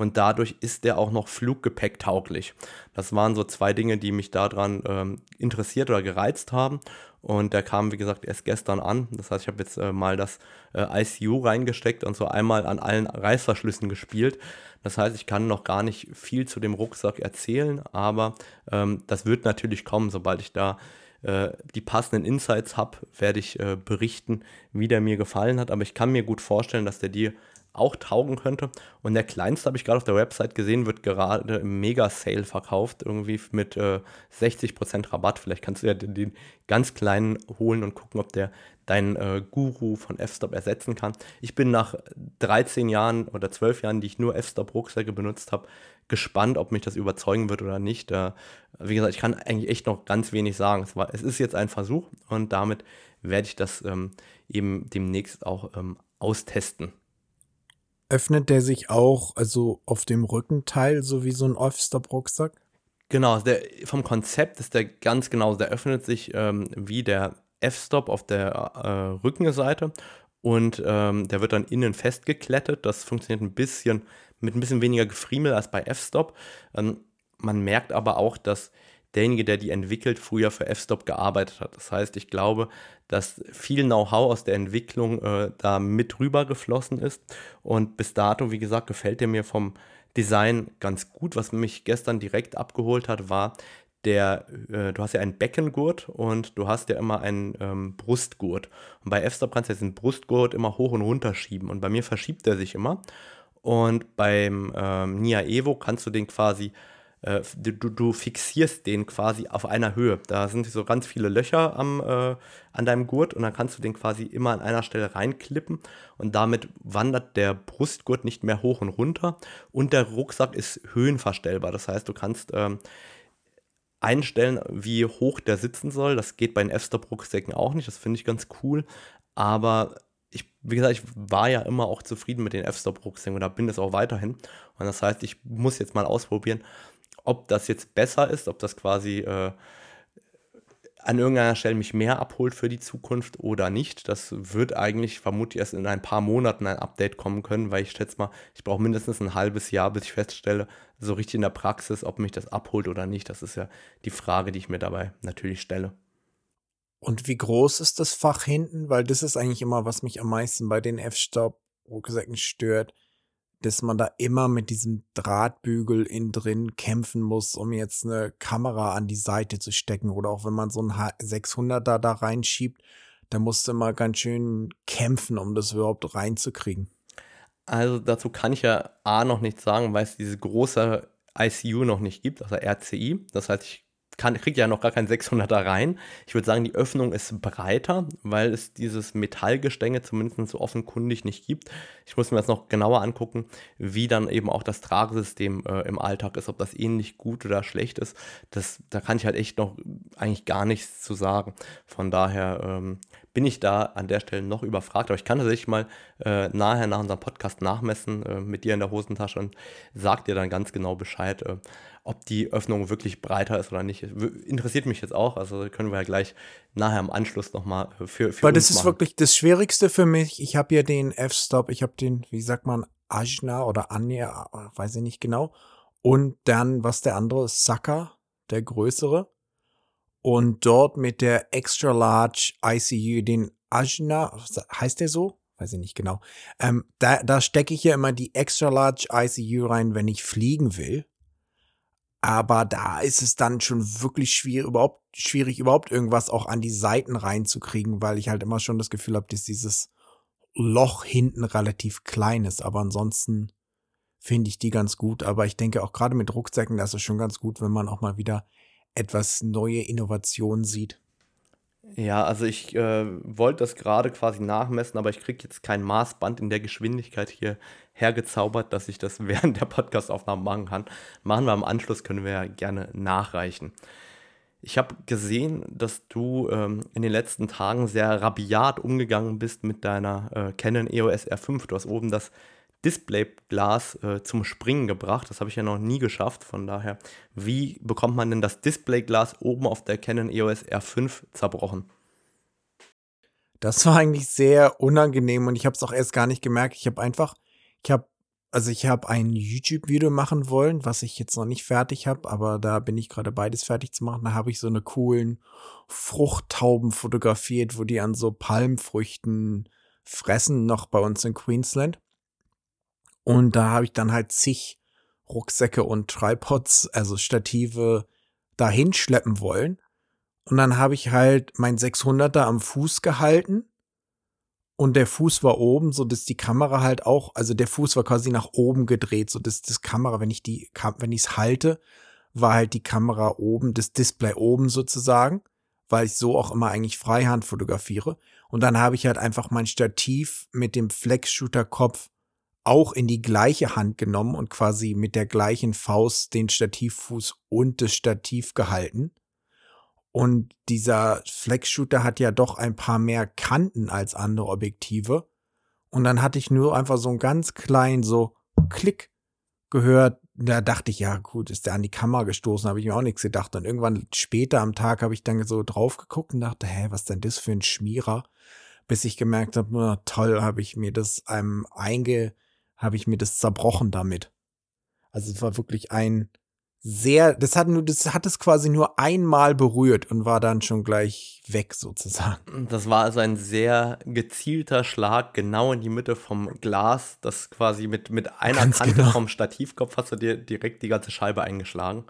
und dadurch ist der auch noch Fluggepäck tauglich. Das waren so zwei Dinge, die mich daran ähm, interessiert oder gereizt haben. Und der kam, wie gesagt, erst gestern an. Das heißt, ich habe jetzt äh, mal das äh, ICU reingesteckt und so einmal an allen Reißverschlüssen gespielt. Das heißt, ich kann noch gar nicht viel zu dem Rucksack erzählen, aber ähm, das wird natürlich kommen, sobald ich da äh, die passenden Insights habe, werde ich äh, berichten, wie der mir gefallen hat. Aber ich kann mir gut vorstellen, dass der dir auch taugen könnte. Und der kleinste, habe ich gerade auf der Website gesehen, wird gerade im Mega-Sale verkauft, irgendwie mit äh, 60% Rabatt. Vielleicht kannst du ja den, den, ganz kleinen holen und gucken, ob der deinen äh, Guru von F-Stop ersetzen kann. Ich bin nach 13 Jahren oder 12 Jahren, die ich nur F-Stop-Rucksäcke benutzt habe, gespannt, ob mich das überzeugen wird oder nicht. Äh, wie gesagt, ich kann eigentlich echt noch ganz wenig sagen. Es, war, es ist jetzt ein Versuch und damit werde ich das ähm, eben demnächst auch ähm, austesten öffnet der sich auch, also auf dem Rückenteil, so wie so ein Off-Stop-Rucksack? Genau, der, vom Konzept ist der ganz genau, der öffnet sich ähm, wie der F-Stop auf der äh, Rückenseite und ähm, der wird dann innen festgeklettet. Das funktioniert ein bisschen mit ein bisschen weniger Gefriemel als bei F-Stop. Ähm, man merkt aber auch, dass derjenige, der die entwickelt, früher für F-Stop gearbeitet hat. Das heißt, ich glaube, dass viel Know-how aus der Entwicklung äh, da mit rüber geflossen ist. Und bis dato, wie gesagt, gefällt der mir vom Design ganz gut. Was mich gestern direkt abgeholt hat, war der, äh, du hast ja einen Beckengurt und du hast ja immer einen ähm, Brustgurt. Und bei F-Stop kannst du jetzt den Brustgurt immer hoch und runter schieben. Und bei mir verschiebt er sich immer. Und beim ähm, Nia Evo kannst du den quasi äh, du, du fixierst den quasi auf einer Höhe. Da sind so ganz viele Löcher am, äh, an deinem Gurt und dann kannst du den quasi immer an einer Stelle reinklippen und damit wandert der Brustgurt nicht mehr hoch und runter und der Rucksack ist höhenverstellbar. Das heißt, du kannst ähm, einstellen, wie hoch der sitzen soll. Das geht bei den F-Stop-Rucksäcken auch nicht. Das finde ich ganz cool. Aber ich, wie gesagt, ich war ja immer auch zufrieden mit den F-Stop-Rucksäcken und da bin es auch weiterhin. Und das heißt, ich muss jetzt mal ausprobieren, ob das jetzt besser ist, ob das quasi äh, an irgendeiner Stelle mich mehr abholt für die Zukunft oder nicht. Das wird eigentlich vermutlich erst in ein paar Monaten ein Update kommen können, weil ich schätze mal, ich brauche mindestens ein halbes Jahr, bis ich feststelle, so richtig in der Praxis, ob mich das abholt oder nicht. Das ist ja die Frage, die ich mir dabei natürlich stelle. Und wie groß ist das Fach hinten? Weil das ist eigentlich immer, was mich am meisten bei den F-Stop-Rucksäcken stört dass man da immer mit diesem Drahtbügel innen drin kämpfen muss, um jetzt eine Kamera an die Seite zu stecken. Oder auch wenn man so ein 600er da reinschiebt, da musst du immer ganz schön kämpfen, um das überhaupt reinzukriegen. Also dazu kann ich ja A noch nichts sagen, weil es diese große ICU noch nicht gibt, also RCI. Das heißt, ich kann, kriegt ja noch gar kein 600er rein. Ich würde sagen, die Öffnung ist breiter, weil es dieses Metallgestänge zumindest so offenkundig nicht gibt. Ich muss mir jetzt noch genauer angucken, wie dann eben auch das Tragesystem äh, im Alltag ist, ob das ähnlich gut oder schlecht ist. Das, da kann ich halt echt noch eigentlich gar nichts zu sagen. Von daher ähm, bin ich da an der Stelle noch überfragt. Aber ich kann tatsächlich mal äh, nachher nach unserem Podcast nachmessen äh, mit dir in der Hosentasche und sag dir dann ganz genau Bescheid, äh, ob die Öffnung wirklich breiter ist oder nicht. Interessiert mich jetzt auch. Also können wir ja gleich nachher im Anschluss nochmal für, für Weil das ist machen. wirklich das Schwierigste für mich. Ich habe ja den F-Stop, ich habe den, wie sagt man, Ajna oder Anja, weiß ich nicht genau. Und dann, was der andere, Saka, der größere und dort mit der Extra Large ICU, den Ajna, heißt der so? Weiß ich nicht genau. Ähm, da da stecke ich ja immer die Extra Large ICU rein, wenn ich fliegen will. Aber da ist es dann schon wirklich schwierig, überhaupt, schwierig, überhaupt irgendwas auch an die Seiten reinzukriegen, weil ich halt immer schon das Gefühl habe, dass dieses Loch hinten relativ klein ist. Aber ansonsten finde ich die ganz gut. Aber ich denke auch gerade mit Rucksäcken, das ist schon ganz gut, wenn man auch mal wieder etwas neue Innovationen sieht? Ja, also ich äh, wollte das gerade quasi nachmessen, aber ich kriege jetzt kein Maßband in der Geschwindigkeit hier hergezaubert, dass ich das (laughs) während der Podcastaufnahme machen kann. Machen wir im Anschluss, können wir ja gerne nachreichen. Ich habe gesehen, dass du ähm, in den letzten Tagen sehr rabiat umgegangen bist mit deiner äh, Canon EOS R5. Du hast oben das Displayglas äh, zum Springen gebracht. Das habe ich ja noch nie geschafft. Von daher, wie bekommt man denn das Displayglas oben auf der Canon EOS R5 zerbrochen? Das war eigentlich sehr unangenehm und ich habe es auch erst gar nicht gemerkt. Ich habe einfach, ich habe, also ich habe ein YouTube-Video machen wollen, was ich jetzt noch nicht fertig habe, aber da bin ich gerade beides fertig zu machen. Da habe ich so eine coolen Fruchttauben fotografiert, wo die an so Palmfrüchten fressen, noch bei uns in Queensland. Und da habe ich dann halt zig Rucksäcke und Tripods, also Stative, dahin schleppen wollen. Und dann habe ich halt mein 600er am Fuß gehalten. Und der Fuß war oben, so dass die Kamera halt auch, also der Fuß war quasi nach oben gedreht, so dass das Kamera, wenn ich die, wenn ich es halte, war halt die Kamera oben, das Display oben sozusagen, weil ich so auch immer eigentlich Freihand fotografiere. Und dann habe ich halt einfach mein Stativ mit dem Flex-Shooter-Kopf auch in die gleiche Hand genommen und quasi mit der gleichen Faust den Stativfuß und das Stativ gehalten. Und dieser Flex-Shooter hat ja doch ein paar mehr Kanten als andere Objektive. Und dann hatte ich nur einfach so einen ganz kleinen so Klick gehört. Da dachte ich, ja gut, ist der an die Kamera gestoßen, habe ich mir auch nichts gedacht. Und irgendwann später am Tag habe ich dann so drauf geguckt und dachte, hä, was denn das für ein Schmierer? bis ich gemerkt habe, toll, habe ich mir das einem einge, habe ich mir das zerbrochen damit. Also es war wirklich ein sehr, das hat nur, das hat es quasi nur einmal berührt und war dann schon gleich weg sozusagen. Das war also ein sehr gezielter Schlag genau in die Mitte vom Glas, das quasi mit, mit einer Ganz Kante genau. vom Stativkopf hast du dir direkt die ganze Scheibe eingeschlagen.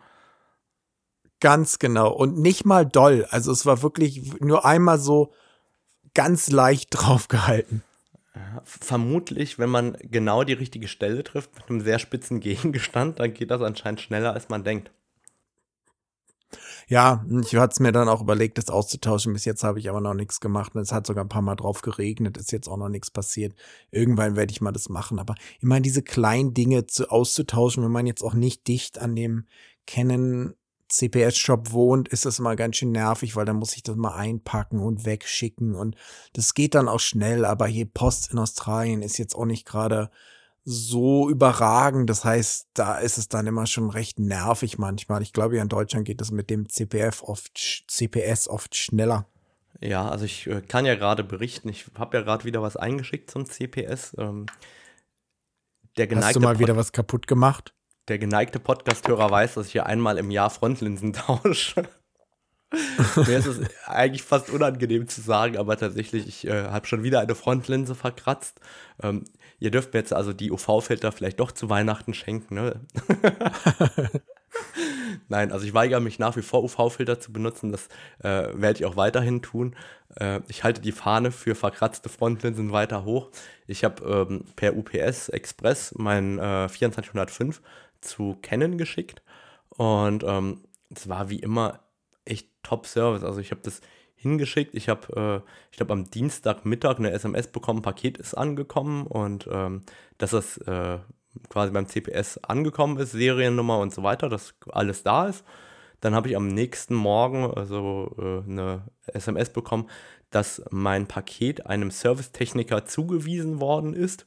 Ganz genau. Und nicht mal doll. Also es war wirklich nur einmal so ganz leicht (laughs) draufgehalten. Vermutlich, wenn man genau die richtige Stelle trifft, mit einem sehr spitzen (laughs) Gegengestand, dann geht das anscheinend schneller, als man denkt. Ja, ich hatte es mir dann auch überlegt, das auszutauschen. Bis jetzt habe ich aber noch nichts gemacht. Es hat sogar ein paar Mal drauf geregnet, ist jetzt auch noch nichts passiert. Irgendwann werde ich mal das machen. Aber immer diese kleinen Dinge zu, auszutauschen, wenn man jetzt auch nicht dicht an dem Canon CPS-Shop wohnt, ist das mal ganz schön nervig, weil dann muss ich das mal einpacken und wegschicken und das geht dann auch schnell, aber hier Post in Australien ist jetzt auch nicht gerade so überragend. Das heißt, da ist es dann immer schon recht nervig manchmal. Ich glaube, ja in Deutschland geht das mit dem CPF oft, CPS oft schneller. Ja, also ich äh, kann ja gerade berichten, ich habe ja gerade wieder was eingeschickt zum CPS. Ähm, der geneigte Hast du mal Pod wieder was kaputt gemacht? Der geneigte Podcast-Hörer weiß, dass ich hier einmal im Jahr Frontlinsen (laughs) tausche. Mir ist es eigentlich fast unangenehm zu sagen, aber tatsächlich, ich äh, habe schon wieder eine Frontlinse verkratzt. Ähm, ihr dürft mir jetzt also die UV-Filter vielleicht doch zu Weihnachten schenken, ne? (laughs) Nein, also ich weigere mich nach wie vor UV-Filter zu benutzen. Das äh, werde ich auch weiterhin tun. Äh, ich halte die Fahne für verkratzte Frontlinsen weiter hoch. Ich habe ähm, per UPS Express mein äh, 2405 zu Canon geschickt und ähm, es war wie immer echt Top-Service. Also ich habe das hingeschickt. Ich habe, äh, ich glaube, am Dienstagmittag eine SMS bekommen, Paket ist angekommen und ähm, dass das äh, quasi beim CPS angekommen ist, Seriennummer und so weiter, dass alles da ist. Dann habe ich am nächsten Morgen also äh, eine SMS bekommen, dass mein Paket einem Servicetechniker zugewiesen worden ist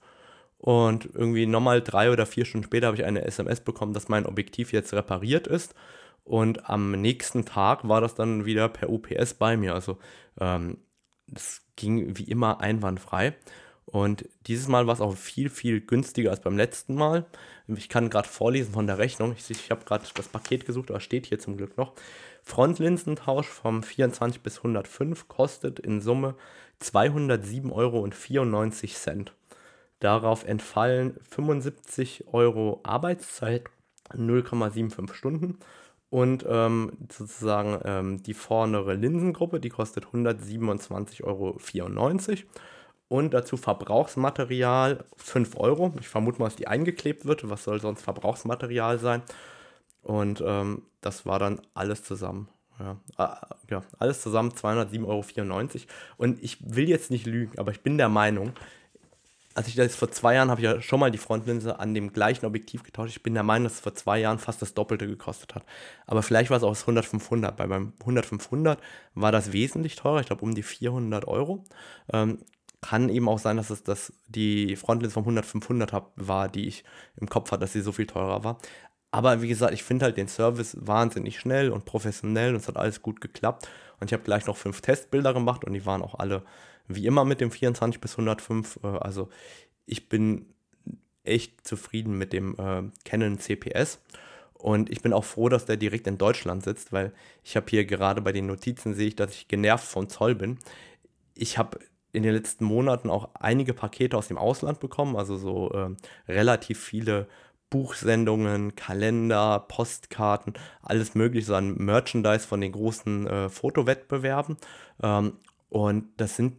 und irgendwie nochmal drei oder vier Stunden später habe ich eine SMS bekommen, dass mein Objektiv jetzt repariert ist. Und am nächsten Tag war das dann wieder per UPS bei mir. Also ähm, das ging wie immer einwandfrei. Und dieses Mal war es auch viel, viel günstiger als beim letzten Mal. Ich kann gerade vorlesen von der Rechnung. Ich, ich habe gerade das Paket gesucht, aber steht hier zum Glück noch. Frontlinsentausch vom 24 bis 105 kostet in Summe 207,94 Euro. Darauf entfallen 75 Euro Arbeitszeit, 0,75 Stunden. Und ähm, sozusagen ähm, die vordere Linsengruppe, die kostet 127,94 Euro. Und dazu Verbrauchsmaterial 5 Euro. Ich vermute mal, dass die eingeklebt wird. Was soll sonst Verbrauchsmaterial sein? Und ähm, das war dann alles zusammen. Ja, äh, ja, alles zusammen 207,94 Euro. Und ich will jetzt nicht lügen, aber ich bin der Meinung, als ich das vor zwei Jahren habe ich ja schon mal die Frontlinse an dem gleichen Objektiv getauscht. Ich bin der Meinung, dass es vor zwei Jahren fast das Doppelte gekostet hat. Aber vielleicht war es auch das 100-500. Bei beim 100-500 war das wesentlich teurer. Ich glaube um die 400 Euro. Ähm, kann eben auch sein, dass es das, die Frontlinse vom 100-500 war, die ich im Kopf hatte, dass sie so viel teurer war. Aber wie gesagt, ich finde halt den Service wahnsinnig schnell und professionell und es hat alles gut geklappt. Und ich habe gleich noch fünf Testbilder gemacht und die waren auch alle wie immer mit dem 24 bis 105. Äh, also ich bin echt zufrieden mit dem äh, Canon CPS. Und ich bin auch froh, dass der direkt in Deutschland sitzt, weil ich habe hier gerade bei den Notizen sehe ich, dass ich genervt vom Zoll bin. Ich habe in den letzten Monaten auch einige Pakete aus dem Ausland bekommen, also so äh, relativ viele Buchsendungen, Kalender, Postkarten, alles mögliche, so an Merchandise von den großen äh, Fotowettbewerben. Ähm, und das sind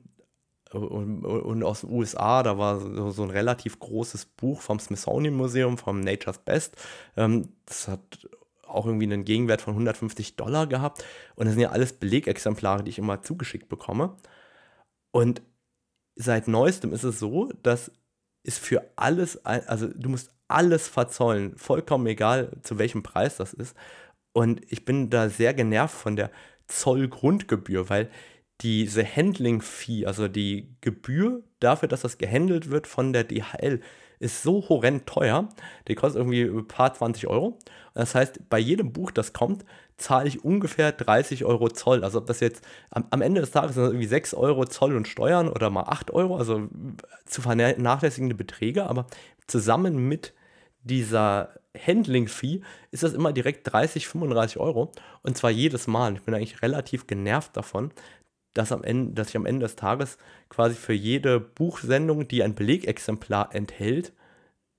und, und, aus den USA, da war so, so, ein relativ großes Buch vom Smithsonian Museum, vom Nature's Best. Ähm, das hat auch irgendwie einen Gegenwert von 150 Dollar gehabt. Und das sind ja alles Belegexemplare, die ich immer zugeschickt bekomme. Und seit neuestem ist es so, dass es für alles, also du musst alles verzollen, vollkommen egal, zu welchem Preis das ist. Und ich bin da sehr genervt von der Zollgrundgebühr, weil diese Handling-Fee, also die Gebühr dafür, dass das gehandelt wird von der DHL, ist so horrend teuer. Die kostet irgendwie ein paar 20 Euro. Das heißt, bei jedem Buch, das kommt, zahle ich ungefähr 30 Euro Zoll. Also ob das jetzt am, am Ende des Tages sind irgendwie 6 Euro Zoll und Steuern oder mal 8 Euro, also zu vernachlässigende Beträge, aber zusammen mit dieser Handling-Fee ist das immer direkt 30, 35 Euro. Und zwar jedes Mal. Ich bin eigentlich relativ genervt davon, dass, am Ende, dass ich am Ende des Tages quasi für jede Buchsendung, die ein Belegexemplar enthält,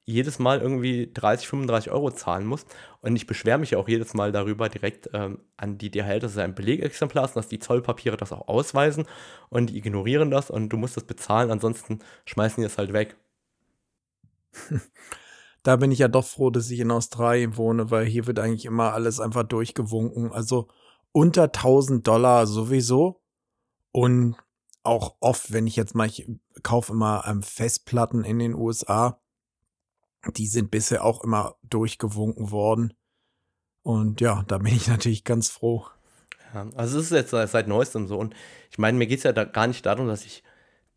jedes Mal irgendwie 30, 35 Euro zahlen muss. Und ich beschwere mich auch jedes Mal darüber direkt ähm, an die DHL, dass es ein Belegexemplar ist und dass die Zollpapiere das auch ausweisen und die ignorieren das und du musst das bezahlen, ansonsten schmeißen die es halt weg. (laughs) Da bin ich ja doch froh, dass ich in Australien wohne, weil hier wird eigentlich immer alles einfach durchgewunken. Also unter 1000 Dollar sowieso. Und auch oft, wenn ich jetzt mal, ich kaufe immer ähm, Festplatten in den USA, die sind bisher auch immer durchgewunken worden. Und ja, da bin ich (laughs) natürlich ganz froh. Ja, also es ist jetzt seit neuestem so. Und ich meine, mir geht es ja da gar nicht darum, dass ich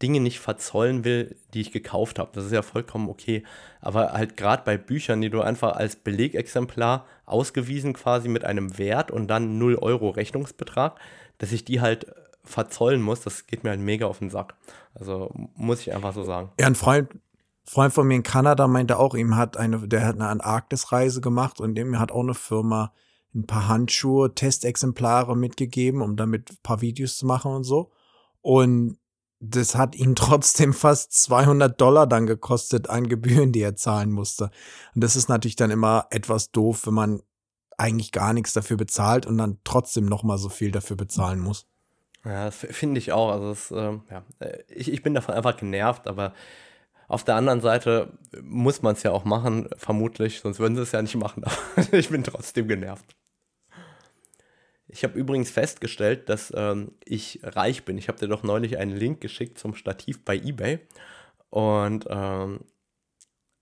Dinge nicht verzollen will, die ich gekauft habe. Das ist ja vollkommen okay. Aber halt gerade bei Büchern, die du einfach als Belegexemplar ausgewiesen quasi mit einem Wert und dann 0 Euro Rechnungsbetrag, dass ich die halt verzollen muss, das geht mir halt mega auf den Sack. Also muss ich einfach so sagen. Ja, ein Freund, Freund von mir in Kanada meinte auch, ihm hat eine, der hat eine Antarktisreise gemacht und dem hat auch eine Firma ein paar Handschuhe, Testexemplare mitgegeben, um damit ein paar Videos zu machen und so. Und das hat ihn (laughs) trotzdem fast 200 Dollar dann gekostet an Gebühren, die er zahlen musste. Und das ist natürlich dann immer etwas doof, wenn man eigentlich gar nichts dafür bezahlt und dann trotzdem noch mal so viel dafür bezahlen muss. Ja, das finde ich auch. Also das, äh, ja, ich, ich bin davon einfach genervt, aber auf der anderen Seite muss man es ja auch machen, vermutlich, sonst würden sie es ja nicht machen. (laughs) Ich bin trotzdem genervt. Ich habe übrigens festgestellt, dass ähm, ich reich bin. Ich habe dir doch neulich einen Link geschickt zum Stativ bei eBay. Und ähm,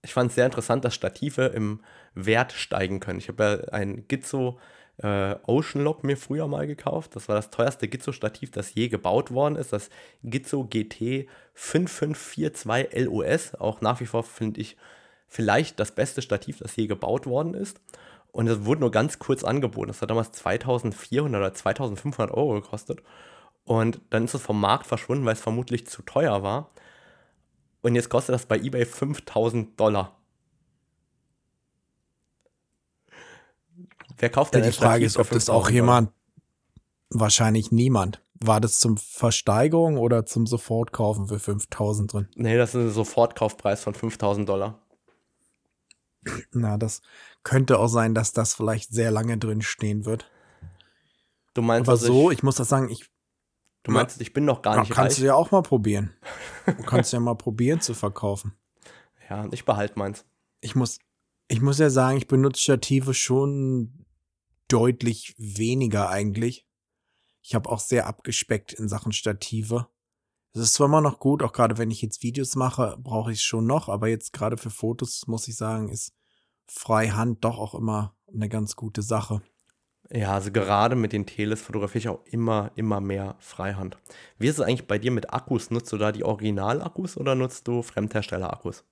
ich fand es sehr interessant, dass Stative im Wert steigen können. Ich habe ja ein Gizzo äh, Ocean Lock mir früher mal gekauft. Das war das teuerste Gizzo-Stativ, das je gebaut worden ist. Das Gizzo GT 5542 LOS. Auch nach wie vor finde ich vielleicht das beste Stativ, das je gebaut worden ist. Und es wurde nur ganz kurz angeboten. Das hat damals 2400 oder 2500 Euro gekostet. Und dann ist es vom Markt verschwunden, weil es vermutlich zu teuer war. Und jetzt kostet das bei eBay 5000 Dollar. Wer kauft denn ja, die Frage ist, ob das auch jemand, wahrscheinlich niemand. War das zum Versteigerung oder zum Sofortkaufen für 5000 drin? Nee, das ist ein Sofortkaufpreis von 5000 Dollar. Na, das könnte auch sein, dass das vielleicht sehr lange drin stehen wird. Du meinst Aber so, ich, ich muss das sagen, ich. Du meinst, ich bin noch gar nicht kannst reich? du ja auch mal probieren. (laughs) Du kannst ja mal probieren zu verkaufen. Ja, ich behalte meins. Ich muss, ich muss ja sagen, ich benutze Stative schon deutlich weniger eigentlich. Ich habe auch sehr abgespeckt in Sachen Stative. Es ist zwar immer noch gut, auch gerade wenn ich jetzt Videos mache, brauche ich es schon noch, aber jetzt gerade für Fotos muss ich sagen, ist Freihand doch auch immer eine ganz gute Sache. Ja, also gerade mit den Teles fotografiere ich auch immer, immer mehr Freihand. Wie ist es eigentlich bei dir mit Akkus? Nutzt du da die Original-Akkus oder nutzt du Fremdhersteller-Akkus?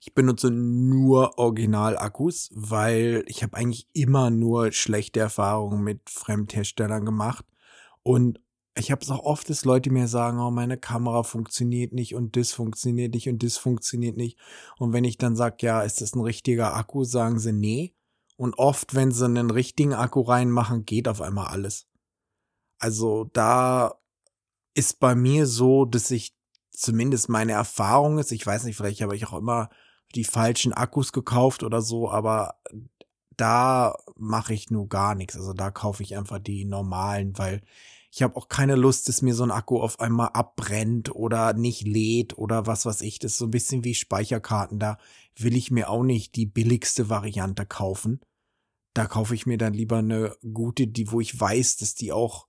Ich benutze nur Original-Akkus, weil ich habe eigentlich immer nur schlechte Erfahrungen mit Fremdherstellern gemacht. Und ich habe es auch oft, dass Leute mir sagen, oh, meine Kamera funktioniert nicht und das funktioniert nicht und das funktioniert nicht. Und wenn ich dann sage, ja, ist das ein richtiger Akku, sagen sie nee. Und oft, wenn sie einen richtigen Akku reinmachen, geht auf einmal alles. Also da ist bei mir so, dass ich zumindest meine Erfahrung ist, ich weiß nicht, vielleicht habe ich auch immer die falschen Akkus gekauft oder so, aber da mache ich nur gar nichts. Also da kaufe ich einfach die normalen, weil ich habe auch keine Lust, dass mir so ein Akku auf einmal abbrennt oder nicht lädt oder was weiß ich. Das ist so ein bisschen wie Speicherkarten. Da will ich mir auch nicht die billigste Variante kaufen. Da kaufe ich mir dann lieber eine gute, die, wo ich weiß, dass die auch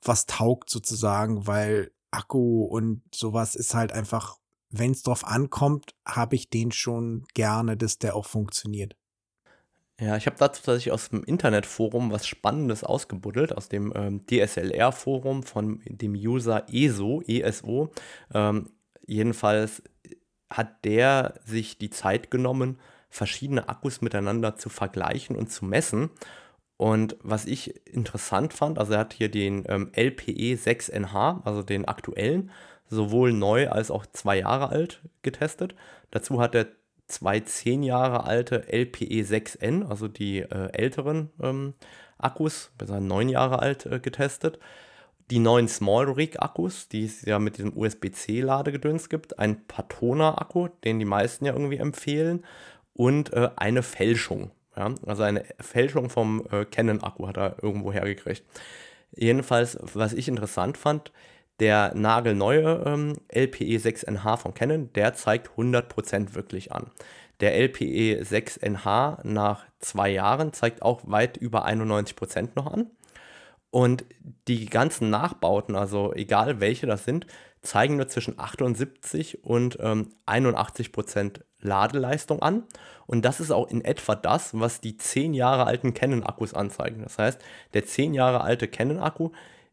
was taugt sozusagen, weil Akku und sowas ist halt einfach, wenn es drauf ankommt, habe ich den schon gerne, dass der auch funktioniert. Ja, ich habe dazu tatsächlich aus dem Internetforum was Spannendes ausgebuddelt, aus dem ähm, DSLR-Forum von dem User ESO, ESO. Ähm, jedenfalls hat der sich die Zeit genommen, verschiedene Akkus miteinander zu vergleichen und zu messen. Und was ich interessant fand, also er hat hier den ähm, LPE 6NH, also den aktuellen, sowohl neu als auch zwei Jahre alt getestet. Dazu hat er zwei zehn Jahre alte LPE 6N, also die äh, älteren ähm, Akkus, besser neun Jahre alt äh, getestet. Die neuen Small Rig Akkus, die es ja mit diesem USB-C Ladegedöns gibt, ein Patona Akku, den die meisten ja irgendwie empfehlen und äh, eine Fälschung. Ja? Also eine Fälschung vom äh, Canon Akku hat er irgendwo hergekriegt. Jedenfalls, was ich interessant fand, der nagelneue ähm, LPE 6NH von Canon, der zeigt 100% wirklich an. Der LPE 6NH nach zwei Jahren zeigt auch weit über 91% noch an. Und die ganzen Nachbauten, also egal welche das sind, zeigen nur zwischen 78 und ähm, 81% Ladeleistung an. Und das ist auch in etwa das, was die 10 Jahre alten Canon-Akkus anzeigen. Das heißt, der 10 Jahre alte Canon-Akku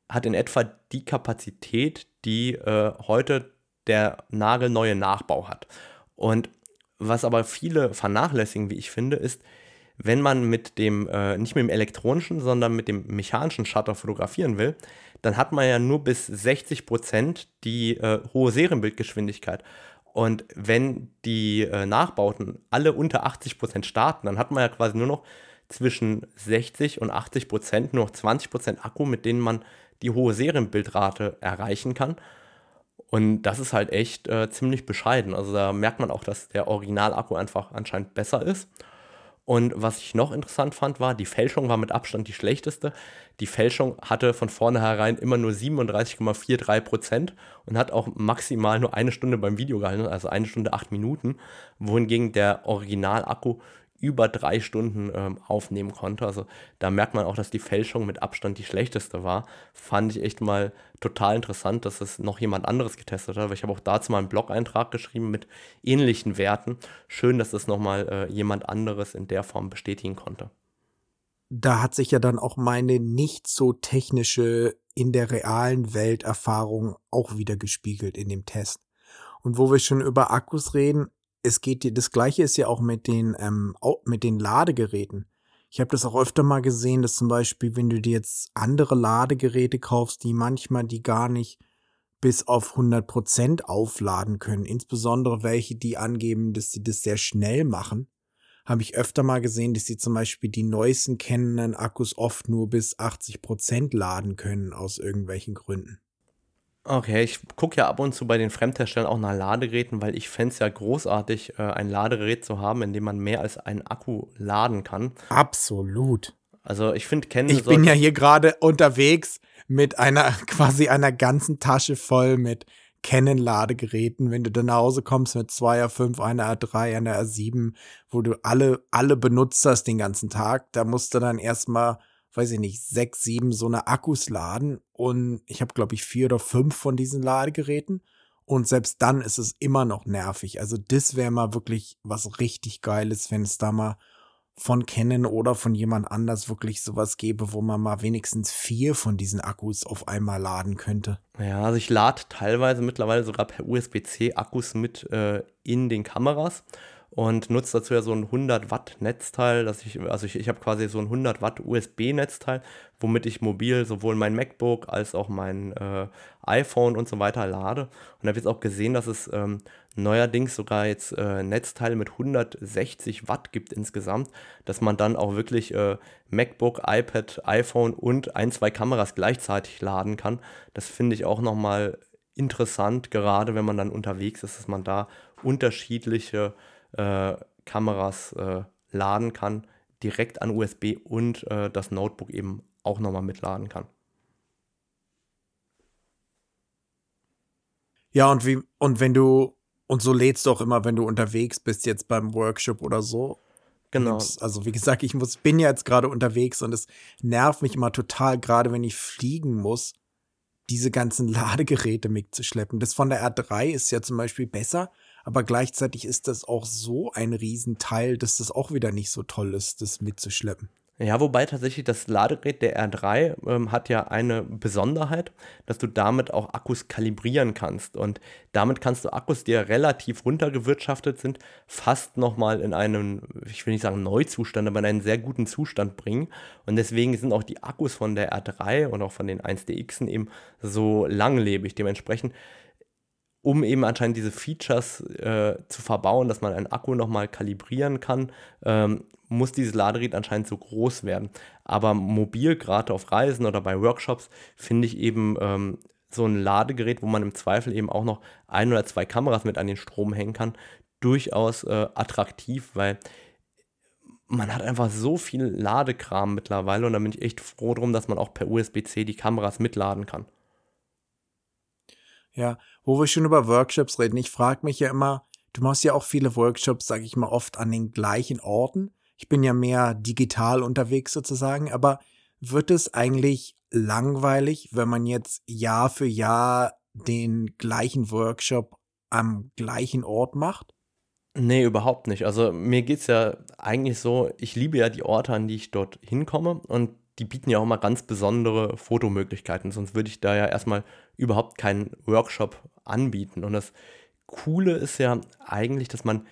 hat in etwa die Kapazität, die äh, heute der nagelneue Nachbau hat. Und was aber viele vernachlässigen, wie ich finde, ist, wenn man mit dem, äh, nicht mit dem elektronischen, sondern mit dem mechanischen Shutter fotografieren will, dann hat man ja nur bis 60% die äh, hohe Serienbildgeschwindigkeit. Und wenn die äh, Nachbauten alle unter 80% starten, dann hat man ja quasi nur noch zwischen 60 und 80% nur noch 20% Akku, mit denen man die hohe Serienbildrate erreichen kann. Und das ist halt echt äh, ziemlich bescheiden. Also da merkt man auch, dass der Originalakku einfach anscheinend besser ist. Und was ich noch interessant fand, war, die Fälschung war mit Abstand die schlechteste. Die Fälschung hatte von vornherein immer nur 37,43 Prozent und hat auch maximal nur eine Stunde beim Video gehalten, also eine Stunde acht Minuten, wohingegen der Originalakku über drei Stunden ähm, aufnehmen konnte. Also da merkt man auch, dass die Fälschung mit Abstand die schlechteste war. Fand ich echt mal total interessant, dass es noch jemand anderes getestet hat. Weil ich habe auch dazu mal einen Blog-Eintrag geschrieben mit ähnlichen Werten. Schön, dass das nochmal äh, jemand anderes in der Form bestätigen konnte. Da hat sich ja dann auch meine nicht so technische in der realen Welt Erfahrung auch wieder gespiegelt in dem Test. Und wo wir schon über Akkus reden, es geht, das gleiche ist ja auch mit den, ähm, mit den Ladegeräten. Ich habe das auch öfter mal gesehen, dass zum Beispiel, wenn du dir jetzt andere Ladegeräte kaufst, die manchmal die gar nicht bis auf 100% aufladen können, insbesondere welche, die angeben, dass sie das sehr schnell machen, habe ich öfter mal gesehen, dass sie zum Beispiel die neuesten kennenden Akkus oft nur bis 80% laden können aus irgendwelchen Gründen. Okay, ich gucke ja ab und zu bei den Fremdherstellern auch nach Ladegeräten, weil ich fände es ja großartig, äh, ein Ladegerät zu haben, in dem man mehr als einen Akku laden kann. Absolut. Also ich finde Canon. Ich bin ja hier gerade unterwegs mit einer (laughs) quasi einer ganzen Tasche voll mit Canon-Ladegeräten. Wenn du dann nach Hause kommst mit zwei R5, einer R3, einer R7, wo du alle, alle benutzt hast den ganzen Tag, da musst du dann erstmal weiß ich nicht, sechs, sieben so eine Akkus laden und ich habe, glaube ich, vier oder fünf von diesen Ladegeräten. Und selbst dann ist es immer noch nervig. Also das wäre mal wirklich was richtig Geiles, wenn es da mal von Canon oder von jemand anders wirklich sowas gäbe, wo man mal wenigstens vier von diesen Akkus auf einmal laden könnte. Ja, also ich lade teilweise mittlerweile sogar per USB-C Akkus mit äh, in den Kameras und nutze dazu ja so ein 100 Watt Netzteil, dass ich, also ich, ich habe quasi so ein 100 Watt USB Netzteil, womit ich mobil sowohl mein MacBook als auch mein äh, iPhone und so weiter lade. Und habe jetzt auch gesehen, dass es ähm, neuerdings sogar jetzt äh, Netzteile mit 160 Watt gibt insgesamt, dass man dann auch wirklich äh, MacBook, iPad, iPhone und ein, zwei Kameras gleichzeitig laden kann. Das finde ich auch nochmal interessant, gerade wenn man dann unterwegs ist, dass man da unterschiedliche äh, Kameras äh, laden kann, direkt an USB und äh, das Notebook eben auch nochmal mitladen kann. Ja, und wie, und wenn du, und so lädst du auch immer, wenn du unterwegs bist, jetzt beim Workshop oder so. Genau. Also, wie gesagt, ich muss, bin ja jetzt gerade unterwegs und es nervt mich immer total, gerade wenn ich fliegen muss, diese ganzen (laughs) Ladegeräte mitzuschleppen. Das von der R3 ist ja zum Beispiel besser, aber gleichzeitig ist das auch so ein Riesenteil, dass das auch wieder nicht so toll ist, das mitzuschleppen. Ja, wobei tatsächlich das Ladegerät der R3 ähm, hat ja eine Besonderheit, dass du damit auch Akkus kalibrieren kannst. Und damit kannst du Akkus, die ja relativ runtergewirtschaftet sind, fast nochmal in einen, ich will nicht sagen Neuzustand, aber in einen sehr guten Zustand bringen. Und deswegen sind auch die Akkus von der R3 und auch von den 1DXen eben so langlebig. Dementsprechend um eben anscheinend diese Features äh, zu verbauen, dass man einen Akku nochmal kalibrieren kann, ähm, muss dieses Ladegerät anscheinend so groß werden. Aber mobil, gerade auf Reisen oder bei Workshops, finde ich eben ähm, so ein Ladegerät, wo man im Zweifel eben auch noch ein oder zwei Kameras mit an den Strom hängen kann, durchaus äh, attraktiv, weil man hat einfach so viel Ladekram mittlerweile und da bin ich echt froh drum, dass man auch per USB-C die Kameras mitladen kann. Ja, wo wir schon über Workshops reden, ich frage mich ja immer, du machst ja auch viele Workshops, sage ich mal, oft an den gleichen Orten. Ich bin ja mehr digital unterwegs sozusagen, aber wird es eigentlich langweilig, wenn man jetzt Jahr für Jahr den gleichen Workshop am gleichen Ort macht? Nee, überhaupt nicht. Also mir geht es ja eigentlich so, ich liebe ja die Orte, an die ich dort hinkomme und die bieten ja auch mal ganz besondere Fotomöglichkeiten, sonst würde ich da ja erstmal überhaupt keinen Workshop anbieten. Und das Coole ist ja eigentlich, dass man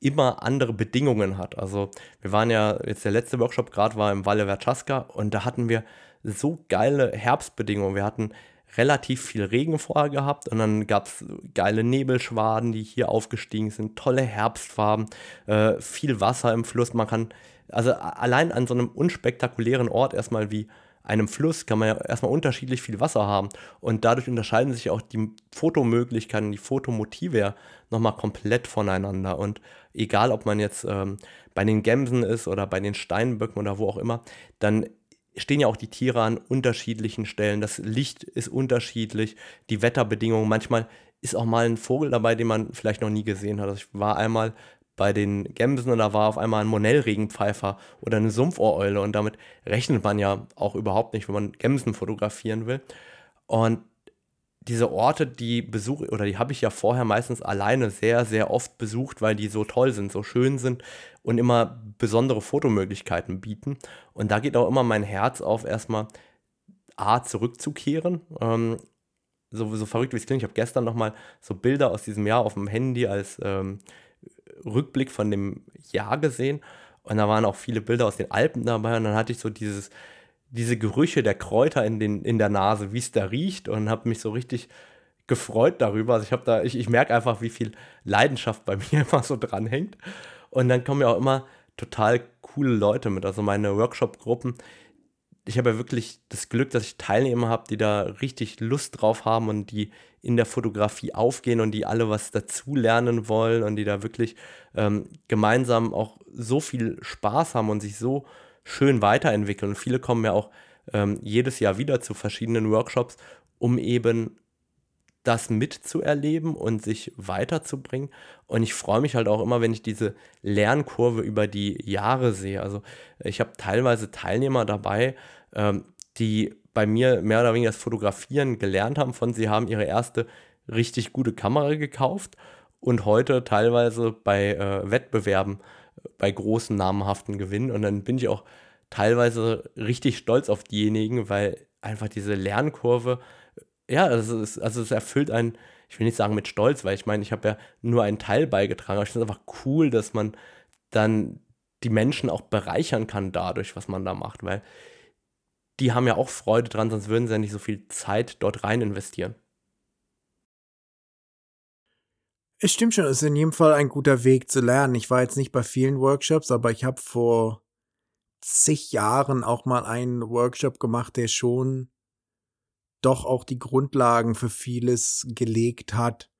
immer andere Bedingungen hat. Also wir waren ja, jetzt der letzte Workshop gerade war im Valle Verchaska und da hatten wir so geile Herbstbedingungen. Wir hatten relativ viel Regen vorher gehabt und dann gab es geile Nebelschwaden, die hier aufgestiegen sind, tolle Herbstfarben, äh, viel Wasser im Fluss. Man kann, also allein an so einem unspektakulären Ort erstmal wie einem Fluss kann man ja erstmal unterschiedlich viel Wasser haben und dadurch unterscheiden sich auch die Fotomöglichkeiten, die Fotomotive ja nochmal komplett voneinander und egal ob man jetzt ähm, bei den Gämsen ist oder bei den Steinböcken oder wo auch immer, dann stehen ja auch die Tiere an unterschiedlichen Stellen. Das Licht ist unterschiedlich, die Wetterbedingungen. Manchmal ist auch mal ein Vogel dabei, den man vielleicht noch nie gesehen hat. Also ich war einmal bei den Gämsen und da war auf einmal ein Monellregenpfeifer oder eine Sumpfohreule und damit rechnet man ja auch überhaupt nicht, wenn man Gämsen fotografieren will. Und diese Orte, die besuche oder die habe ich ja vorher meistens alleine sehr, sehr oft besucht, weil die so toll sind, so schön sind und immer besondere Fotomöglichkeiten bieten. Und da geht auch immer mein Herz auf, erstmal A, zurückzukehren. Ähm, so, so verrückt wie es klingt, ich habe gestern nochmal so Bilder aus diesem Jahr auf dem Handy als ähm, Rückblick von dem Jahr gesehen. Und da waren auch viele Bilder aus den Alpen dabei. Und dann hatte ich so dieses, diese Gerüche der Kräuter in, den, in der Nase, wie es da riecht und habe mich so richtig gefreut darüber. Also ich habe da, ich, ich merke einfach, wie viel Leidenschaft bei (laughs) mir immer so dranhängt. Und dann kommen ja auch immer total coole Leute mit. Also meine Workshop-Gruppen. Ich habe ja wirklich das Glück, dass ich Teilnehmer habe, die da richtig Lust drauf haben und die in der Fotografie aufgehen und die alle was dazu lernen wollen und die da wirklich ähm, gemeinsam auch so viel Spaß haben und sich so schön weiterentwickeln. Und viele kommen ja auch ähm, jedes Jahr wieder zu verschiedenen Workshops, um eben das mitzuerleben und sich weiterzubringen. Und ich freue mich halt auch immer, wenn ich diese Lernkurve über die Jahre sehe. Also ich habe teilweise Teilnehmer dabei, ähm, die bei mir mehr oder weniger das Fotografieren gelernt haben von, sie haben ihre erste richtig gute Kamera gekauft und heute teilweise bei äh, Wettbewerben bei großen namhaften Gewinnen. Und dann bin ich auch teilweise richtig stolz auf diejenigen, weil einfach diese Lernkurve, ja, also es, also es erfüllt einen, ich will nicht sagen mit Stolz, weil ich meine, ich habe ja nur einen Teil beigetragen, aber ich finde es einfach cool, dass man dann die Menschen auch bereichern kann dadurch, was man da macht, weil die haben ja auch Freude dran, sonst würden sie ja nicht so viel Zeit dort rein investieren. Es stimmt schon, es ist in jedem Fall ein guter Weg zu lernen. Ich war jetzt nicht bei vielen Workshops, aber ich habe vor zig Jahren auch mal einen Workshop gemacht, der schon doch auch die Grundlagen für vieles gelegt hat,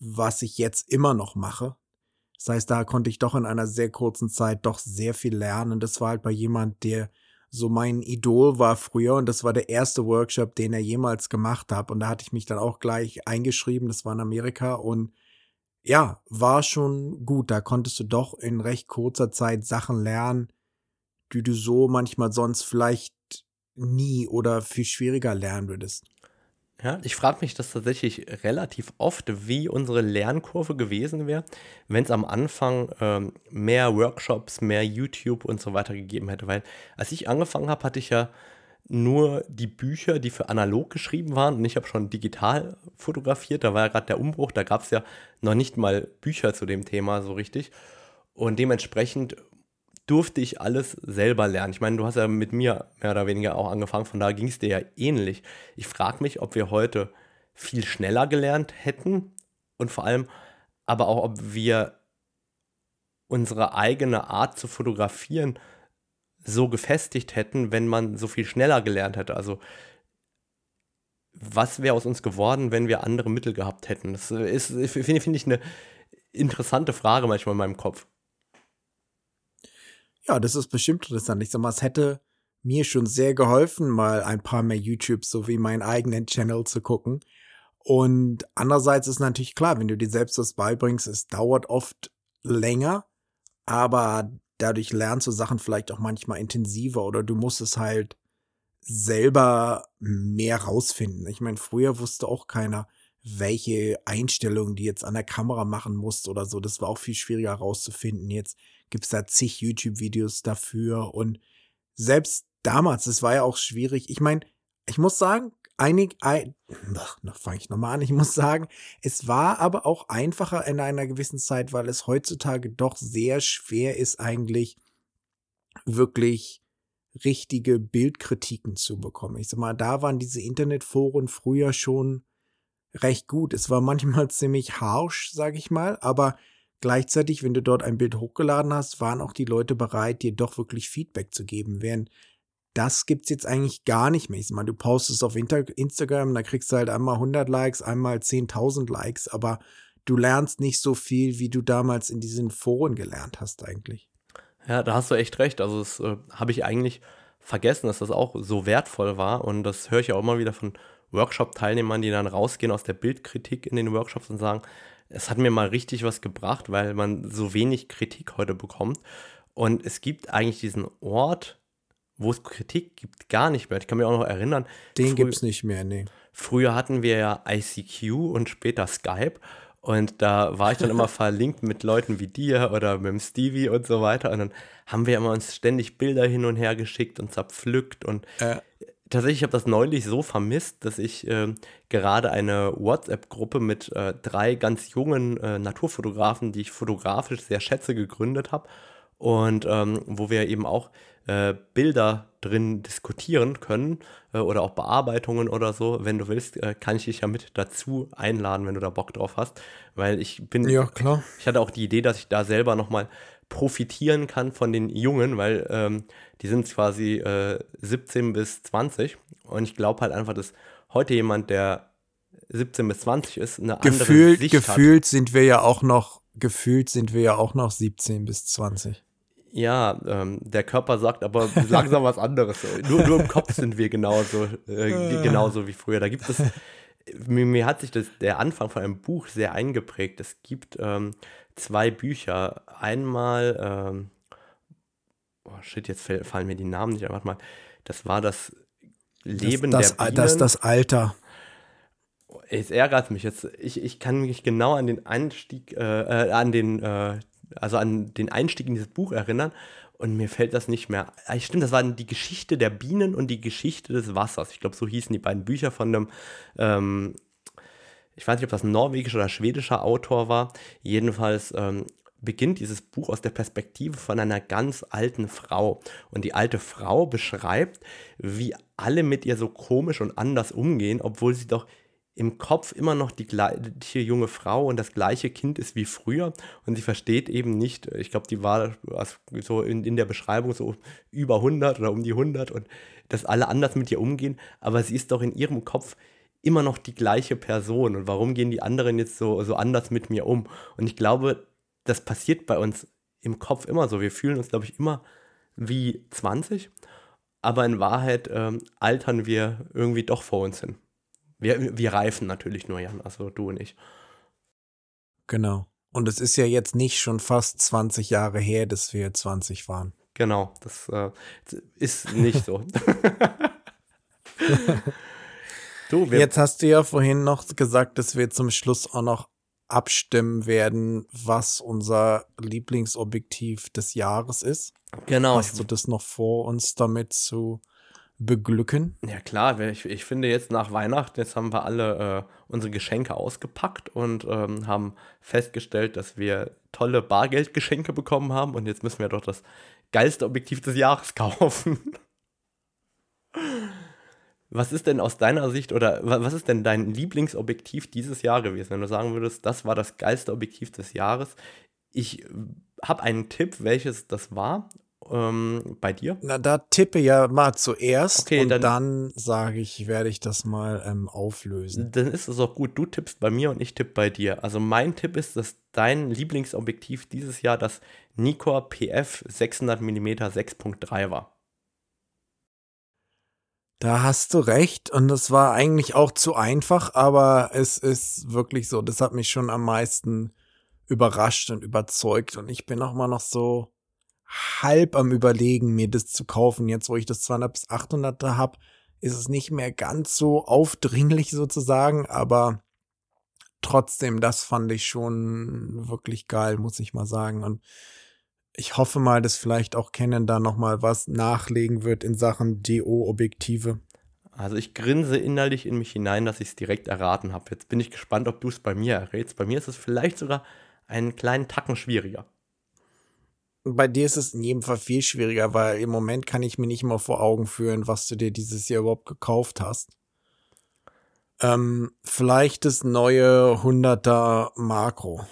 was ich jetzt immer noch mache. Das heißt, da konnte ich doch in einer sehr kurzen Zeit doch sehr viel lernen. Das war halt bei jemand, der so mein Idol war früher und das war der erste Workshop, den er jemals gemacht hat. Und da hatte ich mich dann auch gleich eingeschrieben. Das war in Amerika und ja, war schon gut. Da konntest du doch in recht kurzer Zeit Sachen lernen, die du so manchmal sonst vielleicht nie oder viel schwieriger lernen würdest. Ja, ich frage mich das tatsächlich relativ oft, wie unsere Lernkurve gewesen wäre, wenn es am Anfang ähm, mehr Workshops, mehr YouTube und so weiter gegeben hätte. Weil als ich angefangen habe, hatte ich ja nur die Bücher, die für analog geschrieben waren und ich habe schon digital fotografiert. Da war ja gerade der Umbruch, da gab es ja noch nicht mal Bücher zu dem Thema so richtig. Und dementsprechend durfte ich alles selber lernen. Ich meine, du hast ja mit mir mehr oder weniger auch angefangen, von daher ging es dir ja ähnlich. Ich frage mich, ob wir heute viel schneller gelernt hätten und vor allem aber auch, ob wir unsere eigene Art zu fotografieren so gefestigt hätten, wenn man so viel schneller gelernt hätte. Also was wäre aus uns geworden, wenn wir andere Mittel gehabt hätten? Das ist, finde find ich, eine interessante Frage manchmal in meinem Kopf. Ja, das ist bestimmt interessant. Ich sag mal, es hätte mir schon sehr geholfen, mal ein paar mehr YouTube sowie meinen eigenen Channel zu gucken. Und andererseits ist natürlich klar, wenn du dir selbst was beibringst, es dauert oft länger, aber dadurch lernst du Sachen vielleicht auch manchmal intensiver oder du musst es halt selber mehr rausfinden. Ich meine, früher wusste auch keiner, welche Einstellungen die jetzt an der Kamera machen musst oder so. Das war auch viel schwieriger rauszufinden. Jetzt gibt's da zig YouTube-Videos dafür und selbst damals, das war ja auch schwierig. Ich meine, ich muss sagen, einig, ein, noch fange ich nochmal an. Ich muss sagen, es war aber auch einfacher in einer gewissen Zeit, weil es heutzutage doch sehr schwer ist, eigentlich wirklich richtige Bildkritiken zu bekommen. Ich sag mal, da waren diese Internetforen früher schon recht gut. Es war manchmal (laughs) ziemlich harsh, sag ich mal, aber gleichzeitig, wenn du dort ein Bild hochgeladen hast, waren auch die Leute bereit, dir doch wirklich Feedback zu geben. Während das gibt's jetzt eigentlich gar nicht mehr. Ich meine, du postest auf Instagram, da kriegst du halt einmal 100 Likes, einmal 10.000 Likes, aber du lernst nicht so viel, wie du damals in diesen Foren gelernt hast eigentlich. Ja, da hast du echt recht. Also das äh, habe ich eigentlich vergessen, dass das auch so wertvoll war und das höre ich auch immer wieder von Workshop-Teilnehmern, die dann rausgehen aus der Bildkritik in den Workshops und sagen, es hat mir mal richtig was gebracht, weil man so wenig Kritik heute bekommt. Und es gibt eigentlich diesen Ort, wo es Kritik gibt, gar nicht mehr. Ich kann mich auch noch erinnern. Den gibt es nicht mehr, nee. Früher hatten wir ja ICQ und später Skype. Und da war ich dann immer (laughs) verlinkt mit Leuten wie dir oder mit dem Stevie und so weiter. Und dann haben wir immer uns ständig Bilder hin und her geschickt und zerpflückt. Und äh. Tatsächlich habe ich das neulich so vermisst, dass ich äh, gerade eine WhatsApp-Gruppe mit äh, drei ganz jungen äh, Naturfotografen, die ich fotografisch sehr schätze, gegründet habe. Und ähm, wo wir eben auch äh, Bilder drin diskutieren können äh, oder auch Bearbeitungen oder so. Wenn du willst, äh, kann ich dich ja mit dazu einladen, wenn du da Bock drauf hast. Weil ich bin. Ja, klar. Ich hatte auch die Idee, dass ich da selber nochmal profitieren kann von den Jungen, weil ähm, die sind quasi 17 äh, bis 20. Und ich glaube halt einfach, dass heute jemand, der 17 bis 20 ist, eine gefühlt, andere Sicht Gefühlt hat. sind wir ja auch noch, gefühlt sind wir ja auch noch 17 bis 20. Ja, ähm, der Körper sagt aber langsam was anderes. Nur, nur im Kopf sind wir genauso, äh, (laughs) genauso wie früher. Da gibt es, mir, mir, hat sich das, der Anfang von einem Buch sehr eingeprägt. Es gibt ähm, zwei Bücher. Einmal, ähm, oh shit, jetzt fallen mir die Namen nicht einfach mal. Das war das Leben das, das, der Bienen. Das, das Alter. Es ärgert mich jetzt. Ich, ich kann mich genau an den Einstieg, äh, äh an den äh, also an den Einstieg in dieses Buch erinnern und mir fällt das nicht mehr. Ah, stimmt, das waren die Geschichte der Bienen und die Geschichte des Wassers. Ich glaube, so hießen die beiden Bücher von einem, ähm, ich weiß nicht, ob das ein norwegischer oder schwedischer Autor war. Jedenfalls ähm, beginnt dieses Buch aus der Perspektive von einer ganz alten Frau. Und die alte Frau beschreibt, wie alle mit ihr so komisch und anders umgehen, obwohl sie doch im Kopf immer noch die gleiche junge Frau und das gleiche Kind ist wie früher und sie versteht eben nicht, ich glaube, die war so in, in der Beschreibung so über 100 oder um die 100 und dass alle anders mit ihr umgehen, aber sie ist doch in ihrem Kopf immer noch die gleiche Person und warum gehen die anderen jetzt so, so anders mit mir um? Und ich glaube, das passiert bei uns im Kopf immer so. Wir fühlen uns, glaube ich, immer wie 20, aber in Wahrheit ähm, altern wir irgendwie doch vor uns hin. Wir, wir reifen natürlich nur, Jan, also du und ich. Genau. Und es ist ja jetzt nicht schon fast 20 Jahre her, dass wir 20 waren. Genau, das äh, ist nicht so. (laughs) (laughs) Du, Jetzt hast du ja vorhin noch gesagt, dass wir zum Schluss auch noch abstimmen werden, was unser Lieblingsobjektiv des Jahres ist. Genau. Hast du das noch vor, uns damit zu beglücken? Ja klar, ich, ich finde jetzt nach Weihnachten, jetzt haben wir alle äh, unsere Geschenke ausgepackt und ähm, haben festgestellt, dass wir tolle Bargeldgeschenke bekommen haben und jetzt müssen wir doch das geilste Objektiv des Jahres (laughs) kaufen. Was ist denn aus deiner Sicht oder was ist denn dein Lieblingsobjektiv dieses Jahr gewesen, wenn du sagen würdest, das war das geilste Objektiv des Jahres? Ich habe einen Tipp, welches das war. Ähm, bei dir? Na, da tippe ja mal zuerst okay, und dann, dann sage ich, werde ich das mal ähm, auflösen. Dann ist es auch gut. Du tippst bei mir und ich tippe bei dir. Also mein Tipp ist, dass dein Lieblingsobjektiv dieses Jahr das Nikkor PF 600 mm 6.3 war. Da hast du recht und das war eigentlich auch zu einfach, aber es ist wirklich so, das hat mich schon am meisten überrascht und überzeugt und ich bin auch mal noch so halb am überlegen, mir das zu kaufen. Jetzt, wo ich das 200 bis 800er habe, ist es nicht mehr ganz so aufdringlich sozusagen, aber trotzdem, das fand ich schon wirklich geil, muss ich mal sagen und ich hoffe mal, dass vielleicht auch Canon da noch mal was nachlegen wird in Sachen DO-Objektive. Also ich grinse innerlich in mich hinein, dass ich es direkt erraten habe. Jetzt bin ich gespannt, ob du es bei mir errätst. Bei mir ist es vielleicht sogar einen kleinen Tacken schwieriger. Bei dir ist es in jedem Fall viel schwieriger, weil im Moment kann ich mir nicht mal vor Augen führen, was du dir dieses Jahr überhaupt gekauft hast. Ähm, vielleicht das neue 100er Makro.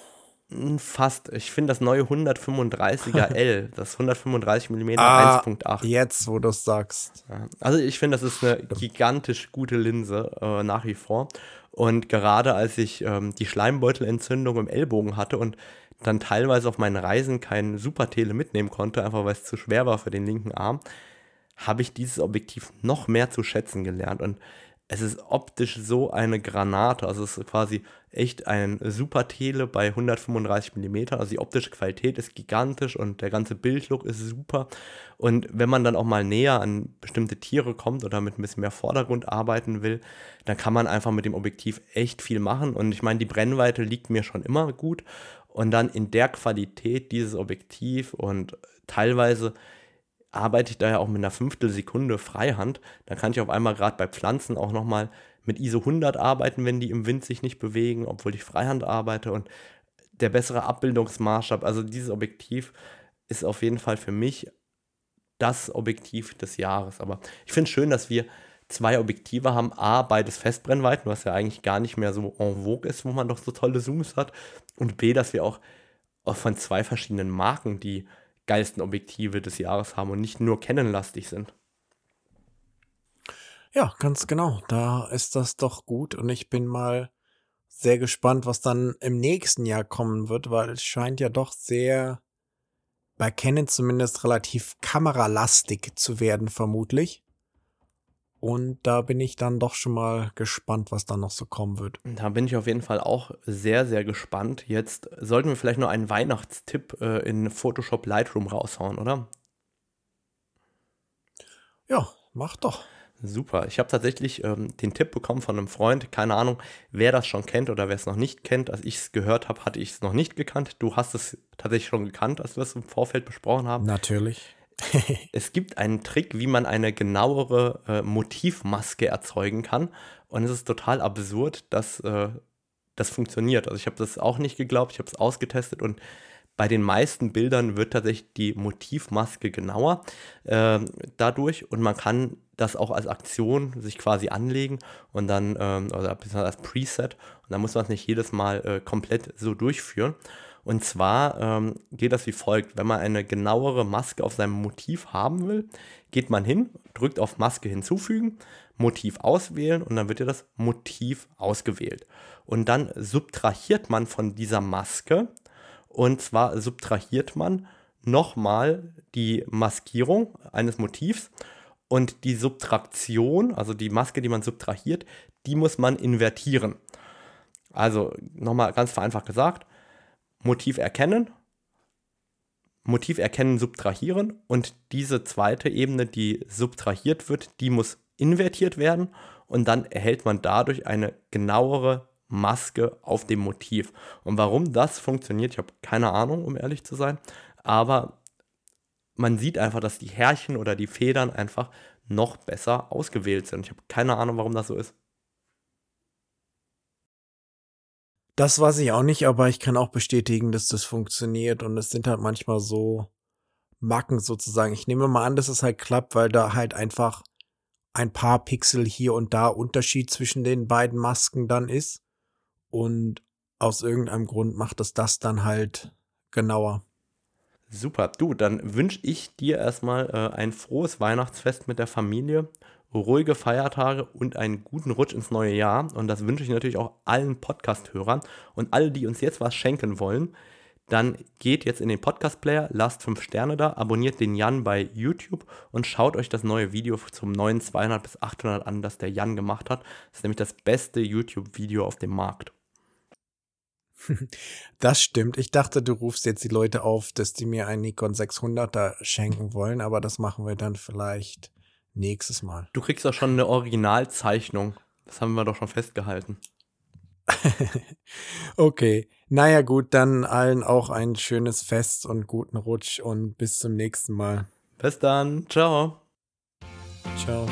Fast. Ich finde das neue 135er (laughs) L, das 135 mm ah, 1.8. Jetzt, wo du es sagst. Also ich finde, das ist eine gigantisch gute Linse äh, nach wie vor. Und gerade als ich ähm, die Schleimbeutelentzündung im Ellbogen hatte und dann teilweise auf meinen Reisen kein Supertele mitnehmen konnte, einfach weil es zu schwer war für den linken Arm, habe ich dieses Objektiv noch mehr zu schätzen gelernt. Und es ist optisch so eine Granate. Also es ist quasi echt ein super Tele bei 135 mm. Also die optische Qualität ist gigantisch und der ganze Bildlook ist super. Und wenn man dann auch mal näher an bestimmte Tiere kommt oder mit ein bisschen mehr Vordergrund arbeiten will, dann kann man einfach mit dem Objektiv echt viel machen. Und ich meine, die Brennweite liegt mir schon immer gut. Und dann in der Qualität dieses Objektiv und teilweise arbeite ich da ja auch mit einer Fünftelsekunde Freihand. Dann kann ich auf einmal gerade bei Pflanzen auch nochmal mit ISO 100 arbeiten, wenn die im Wind sich nicht bewegen, obwohl ich Freihand arbeite und der bessere Abbildungsmaßstab. Also dieses Objektiv ist auf jeden Fall für mich das Objektiv des Jahres. Aber ich finde es schön, dass wir zwei Objektive haben. A, beides Festbrennweiten, was ja eigentlich gar nicht mehr so en vogue ist, wo man doch so tolle Zooms hat. Und B, dass wir auch, auch von zwei verschiedenen Marken die geilsten Objektive des Jahres haben und nicht nur Canon-lastig sind. Ja, ganz genau. Da ist das doch gut und ich bin mal sehr gespannt, was dann im nächsten Jahr kommen wird, weil es scheint ja doch sehr bei Canon zumindest relativ kameralastig zu werden, vermutlich. Und da bin ich dann doch schon mal gespannt, was da noch so kommen wird. Da bin ich auf jeden Fall auch sehr, sehr gespannt. Jetzt sollten wir vielleicht noch einen Weihnachtstipp äh, in Photoshop Lightroom raushauen, oder? Ja, mach doch. Super. Ich habe tatsächlich ähm, den Tipp bekommen von einem Freund. Keine Ahnung, wer das schon kennt oder wer es noch nicht kennt. Als ich es gehört habe, hatte ich es noch nicht gekannt. Du hast es tatsächlich schon gekannt, als wir es im Vorfeld besprochen haben. Natürlich. (laughs) es gibt einen Trick, wie man eine genauere äh, Motivmaske erzeugen kann. Und es ist total absurd, dass äh, das funktioniert. Also ich habe das auch nicht geglaubt, ich habe es ausgetestet und bei den meisten Bildern wird tatsächlich die Motivmaske genauer äh, dadurch und man kann das auch als Aktion sich quasi anlegen und dann, ähm, oder als Preset und dann muss man es nicht jedes Mal äh, komplett so durchführen. Und zwar ähm, geht das wie folgt. Wenn man eine genauere Maske auf seinem Motiv haben will, geht man hin, drückt auf Maske hinzufügen, Motiv auswählen und dann wird ja das Motiv ausgewählt. Und dann subtrahiert man von dieser Maske und zwar subtrahiert man nochmal die Maskierung eines Motivs und die Subtraktion, also die Maske, die man subtrahiert, die muss man invertieren. Also nochmal ganz vereinfacht gesagt, Motiv erkennen, Motiv erkennen, subtrahieren und diese zweite Ebene, die subtrahiert wird, die muss invertiert werden und dann erhält man dadurch eine genauere Maske auf dem Motiv. Und warum das funktioniert, ich habe keine Ahnung, um ehrlich zu sein, aber man sieht einfach, dass die Härchen oder die Federn einfach noch besser ausgewählt sind. Ich habe keine Ahnung, warum das so ist. Das weiß ich auch nicht, aber ich kann auch bestätigen, dass das funktioniert und es sind halt manchmal so Macken sozusagen. Ich nehme mal an, dass es halt klappt, weil da halt einfach ein paar Pixel hier und da Unterschied zwischen den beiden Masken dann ist und aus irgendeinem Grund macht es das dann halt genauer. Super, du, dann wünsche ich dir erstmal äh, ein frohes Weihnachtsfest mit der Familie, ruhige Feiertage und einen guten Rutsch ins neue Jahr. Und das wünsche ich natürlich auch allen Podcast-Hörern und alle, die uns jetzt was schenken wollen. Dann geht jetzt in den Podcast-Player, lasst 5 Sterne da, abonniert den Jan bei YouTube und schaut euch das neue Video zum neuen 200 bis 800 an, das der Jan gemacht hat. Das ist nämlich das beste YouTube-Video auf dem Markt. (laughs) Das stimmt. Ich dachte, du rufst jetzt die Leute auf, dass die mir einen Nikon 600er schenken wollen, aber das machen wir dann vielleicht nächstes Mal. Du kriegst doch schon eine Originalzeichnung. Das haben wir doch schon festgehalten. (laughs) okay. Naja, gut, dann allen auch ein schönes Fest und guten Rutsch und bis zum nächsten Mal. Bis dann. Ciao. Ciao.